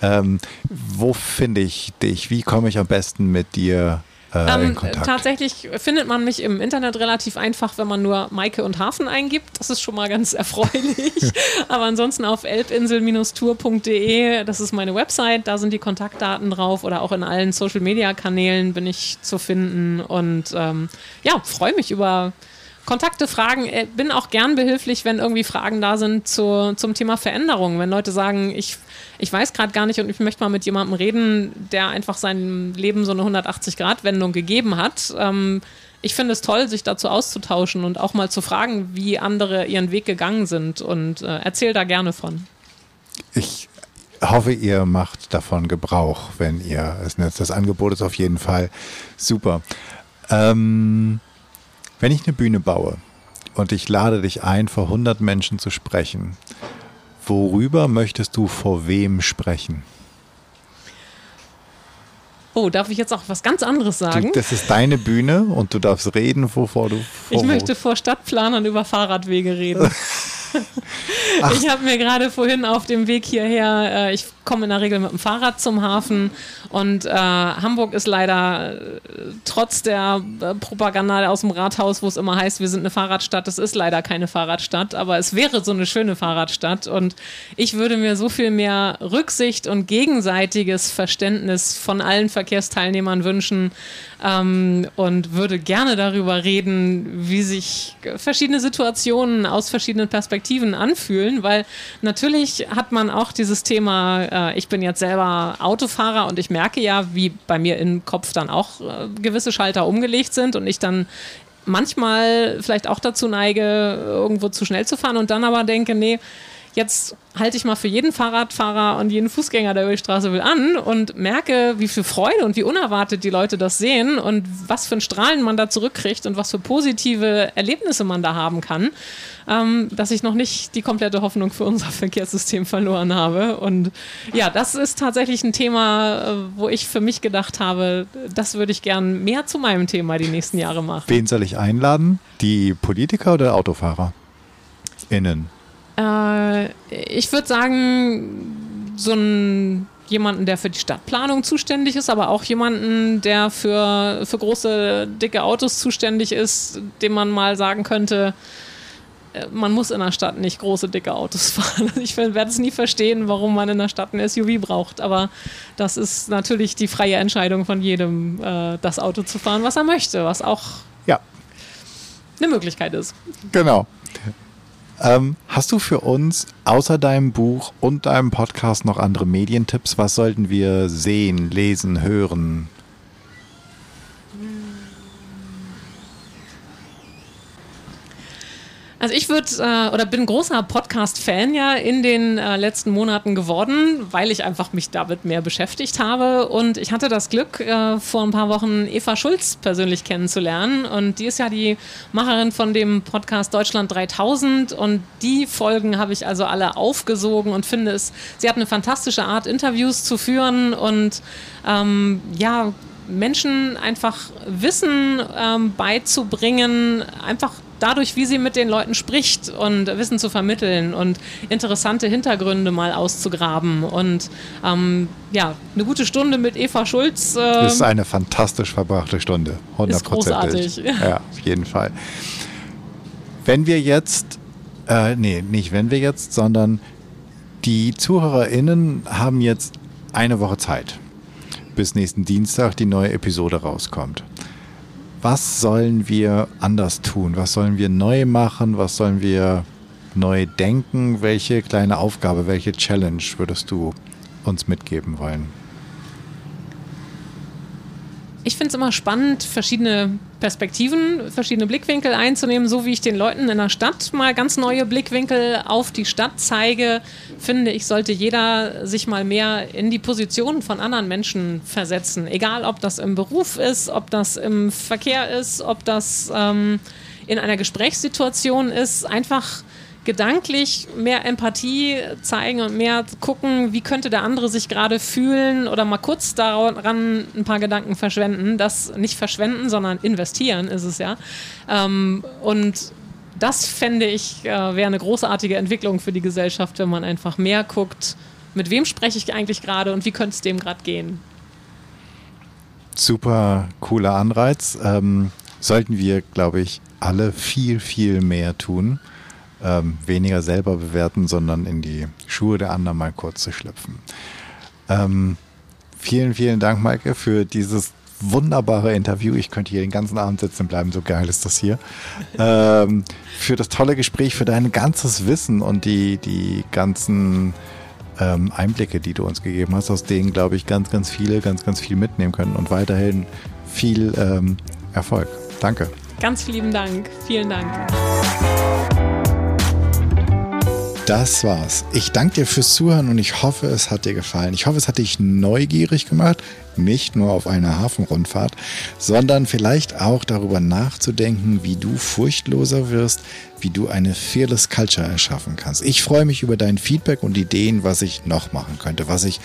Ähm, wo finde ich dich? Wie komme ich am besten mit dir äh, ähm, tatsächlich findet man mich im Internet relativ einfach, wenn man nur Maike und Hafen eingibt. Das ist schon mal ganz erfreulich. Aber ansonsten auf elbinsel-tour.de, das ist meine Website, da sind die Kontaktdaten drauf oder auch in allen Social-Media-Kanälen bin ich zu finden. Und ähm, ja, freue mich über Kontakte, Fragen. Äh, bin auch gern behilflich, wenn irgendwie Fragen da sind zu, zum Thema Veränderung. Wenn Leute sagen, ich, ich weiß gerade gar nicht und ich möchte mal mit jemandem reden, der einfach seinem Leben so eine 180-Grad-Wendung gegeben hat. Ähm, ich finde es toll, sich dazu auszutauschen und auch mal zu fragen, wie andere ihren Weg gegangen sind und äh, erzähl da gerne von. Ich hoffe, ihr macht davon Gebrauch, wenn ihr es nutzt. Das Angebot ist auf jeden Fall super. Ähm, wenn ich eine Bühne baue und ich lade dich ein, vor 100 Menschen zu sprechen, worüber möchtest du vor wem sprechen? Oh, darf ich jetzt auch was ganz anderes sagen? Du, das ist deine Bühne und du darfst reden, wovor du. Vor ich möchte vor Stadtplanern über Fahrradwege reden. ich habe mir gerade vorhin auf dem Weg hierher, äh, ich komme in der Regel mit dem Fahrrad zum Hafen und äh, Hamburg ist leider äh, trotz der äh, Propaganda aus dem Rathaus, wo es immer heißt, wir sind eine Fahrradstadt, es ist leider keine Fahrradstadt, aber es wäre so eine schöne Fahrradstadt. Und ich würde mir so viel mehr Rücksicht und gegenseitiges Verständnis von allen Verkehrsteilnehmern wünschen ähm, und würde gerne darüber reden, wie sich verschiedene Situationen aus verschiedenen Perspektiven anfühlen, weil natürlich hat man auch dieses Thema äh, ich bin jetzt selber Autofahrer und ich merke ja, wie bei mir im Kopf dann auch äh, gewisse Schalter umgelegt sind und ich dann manchmal vielleicht auch dazu neige, irgendwo zu schnell zu fahren und dann aber denke, nee, jetzt halte ich mal für jeden Fahrradfahrer und jeden Fußgänger, der über die Straße will, an und merke, wie viel Freude und wie unerwartet die Leute das sehen und was für ein Strahlen man da zurückkriegt und was für positive Erlebnisse man da haben kann, ähm, dass ich noch nicht die komplette Hoffnung für unser Verkehrssystem verloren habe. Und ja, das ist tatsächlich ein Thema, äh, wo ich für mich gedacht habe, das würde ich gern mehr zu meinem Thema die nächsten Jahre machen. Wen soll ich einladen? Die Politiker oder Autofahrer? Innen. Äh, ich würde sagen, so ein jemanden, der für die Stadtplanung zuständig ist, aber auch jemanden, der für, für große, dicke Autos zuständig ist, dem man mal sagen könnte, äh, man muss in der Stadt nicht große, dicke Autos fahren. Also ich werde es nie verstehen, warum man in der Stadt ein SUV braucht. Aber das ist natürlich die freie Entscheidung von jedem, äh, das Auto zu fahren, was er möchte, was auch ja. eine Möglichkeit ist. Genau. Ähm, hast du für uns außer deinem Buch und deinem Podcast noch andere Medientipps? Was sollten wir sehen, lesen, hören? Also ich würde äh, oder bin großer Podcast-Fan ja in den äh, letzten Monaten geworden, weil ich einfach mich damit mehr beschäftigt habe. Und ich hatte das Glück, äh, vor ein paar Wochen Eva Schulz persönlich kennenzulernen. Und die ist ja die Macherin von dem Podcast Deutschland 3000. Und die Folgen habe ich also alle aufgesogen und finde es, sie hat eine fantastische Art, Interviews zu führen und ähm, ja, Menschen einfach Wissen ähm, beizubringen, einfach dadurch, wie sie mit den Leuten spricht und Wissen zu vermitteln und interessante Hintergründe mal auszugraben. Und ähm, ja, eine gute Stunde mit Eva Schulz. Äh, ist eine fantastisch verbrachte Stunde. 100%. Ist großartig. Ja, auf jeden Fall. Wenn wir jetzt, äh, nee, nicht wenn wir jetzt, sondern die ZuhörerInnen haben jetzt eine Woche Zeit, bis nächsten Dienstag die neue Episode rauskommt was sollen wir anders tun? Was sollen wir neu machen? Was sollen wir neu denken? Welche kleine Aufgabe, welche Challenge würdest du uns mitgeben wollen? Ich finde es immer spannend, verschiedene Perspektiven, verschiedene Blickwinkel einzunehmen. So wie ich den Leuten in der Stadt mal ganz neue Blickwinkel auf die Stadt zeige, finde ich, sollte jeder sich mal mehr in die Position von anderen Menschen versetzen. Egal, ob das im Beruf ist, ob das im Verkehr ist, ob das ähm, in einer Gesprächssituation ist. Einfach gedanklich mehr Empathie zeigen und mehr gucken, wie könnte der andere sich gerade fühlen oder mal kurz daran ein paar Gedanken verschwenden. Das nicht verschwenden, sondern investieren ist es ja. Ähm, und das fände ich, äh, wäre eine großartige Entwicklung für die Gesellschaft, wenn man einfach mehr guckt, mit wem spreche ich eigentlich gerade und wie könnte es dem gerade gehen. Super cooler Anreiz. Ähm, sollten wir, glaube ich, alle viel, viel mehr tun ähm, weniger selber bewerten, sondern in die Schuhe der anderen mal kurz zu schlüpfen. Ähm, vielen, vielen Dank, Maike, für dieses wunderbare Interview. Ich könnte hier den ganzen Abend sitzen bleiben, so geil ist das hier. ähm, für das tolle Gespräch, für dein ganzes Wissen und die, die ganzen ähm, Einblicke, die du uns gegeben hast, aus denen, glaube ich, ganz, ganz viele ganz, ganz viel mitnehmen können und weiterhin viel ähm, Erfolg. Danke. Ganz vielen Dank. Vielen Dank. Das war's. Ich danke dir fürs Zuhören und ich hoffe, es hat dir gefallen. Ich hoffe, es hat dich neugierig gemacht, nicht nur auf eine Hafenrundfahrt, sondern vielleicht auch darüber nachzudenken, wie du furchtloser wirst, wie du eine Fearless Culture erschaffen kannst. Ich freue mich über dein Feedback und Ideen, was ich noch machen könnte, was ich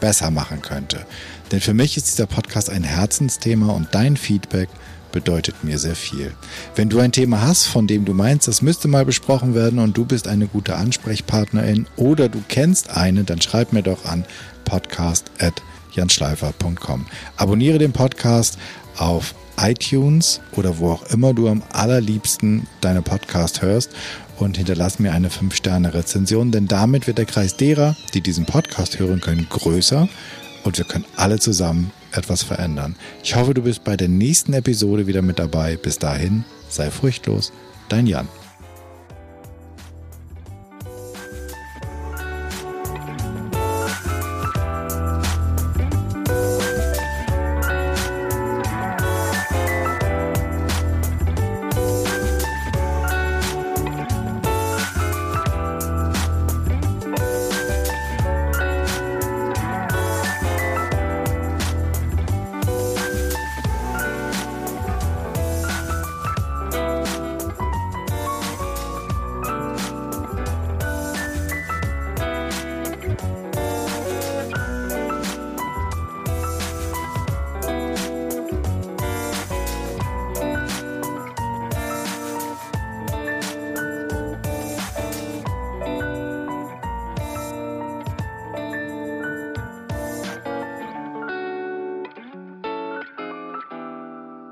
besser machen könnte. Denn für mich ist dieser Podcast ein Herzensthema und dein Feedback – bedeutet mir sehr viel. Wenn du ein Thema hast, von dem du meinst, das müsste mal besprochen werden und du bist eine gute Ansprechpartnerin oder du kennst eine, dann schreib mir doch an podcast.janschleifer.com. Abonniere den Podcast auf iTunes oder wo auch immer du am allerliebsten deine Podcast hörst und hinterlass mir eine 5-Sterne-Rezension, denn damit wird der Kreis derer, die diesen Podcast hören können, größer und wir können alle zusammen etwas verändern. Ich hoffe, du bist bei der nächsten Episode wieder mit dabei. Bis dahin, sei furchtlos, dein Jan.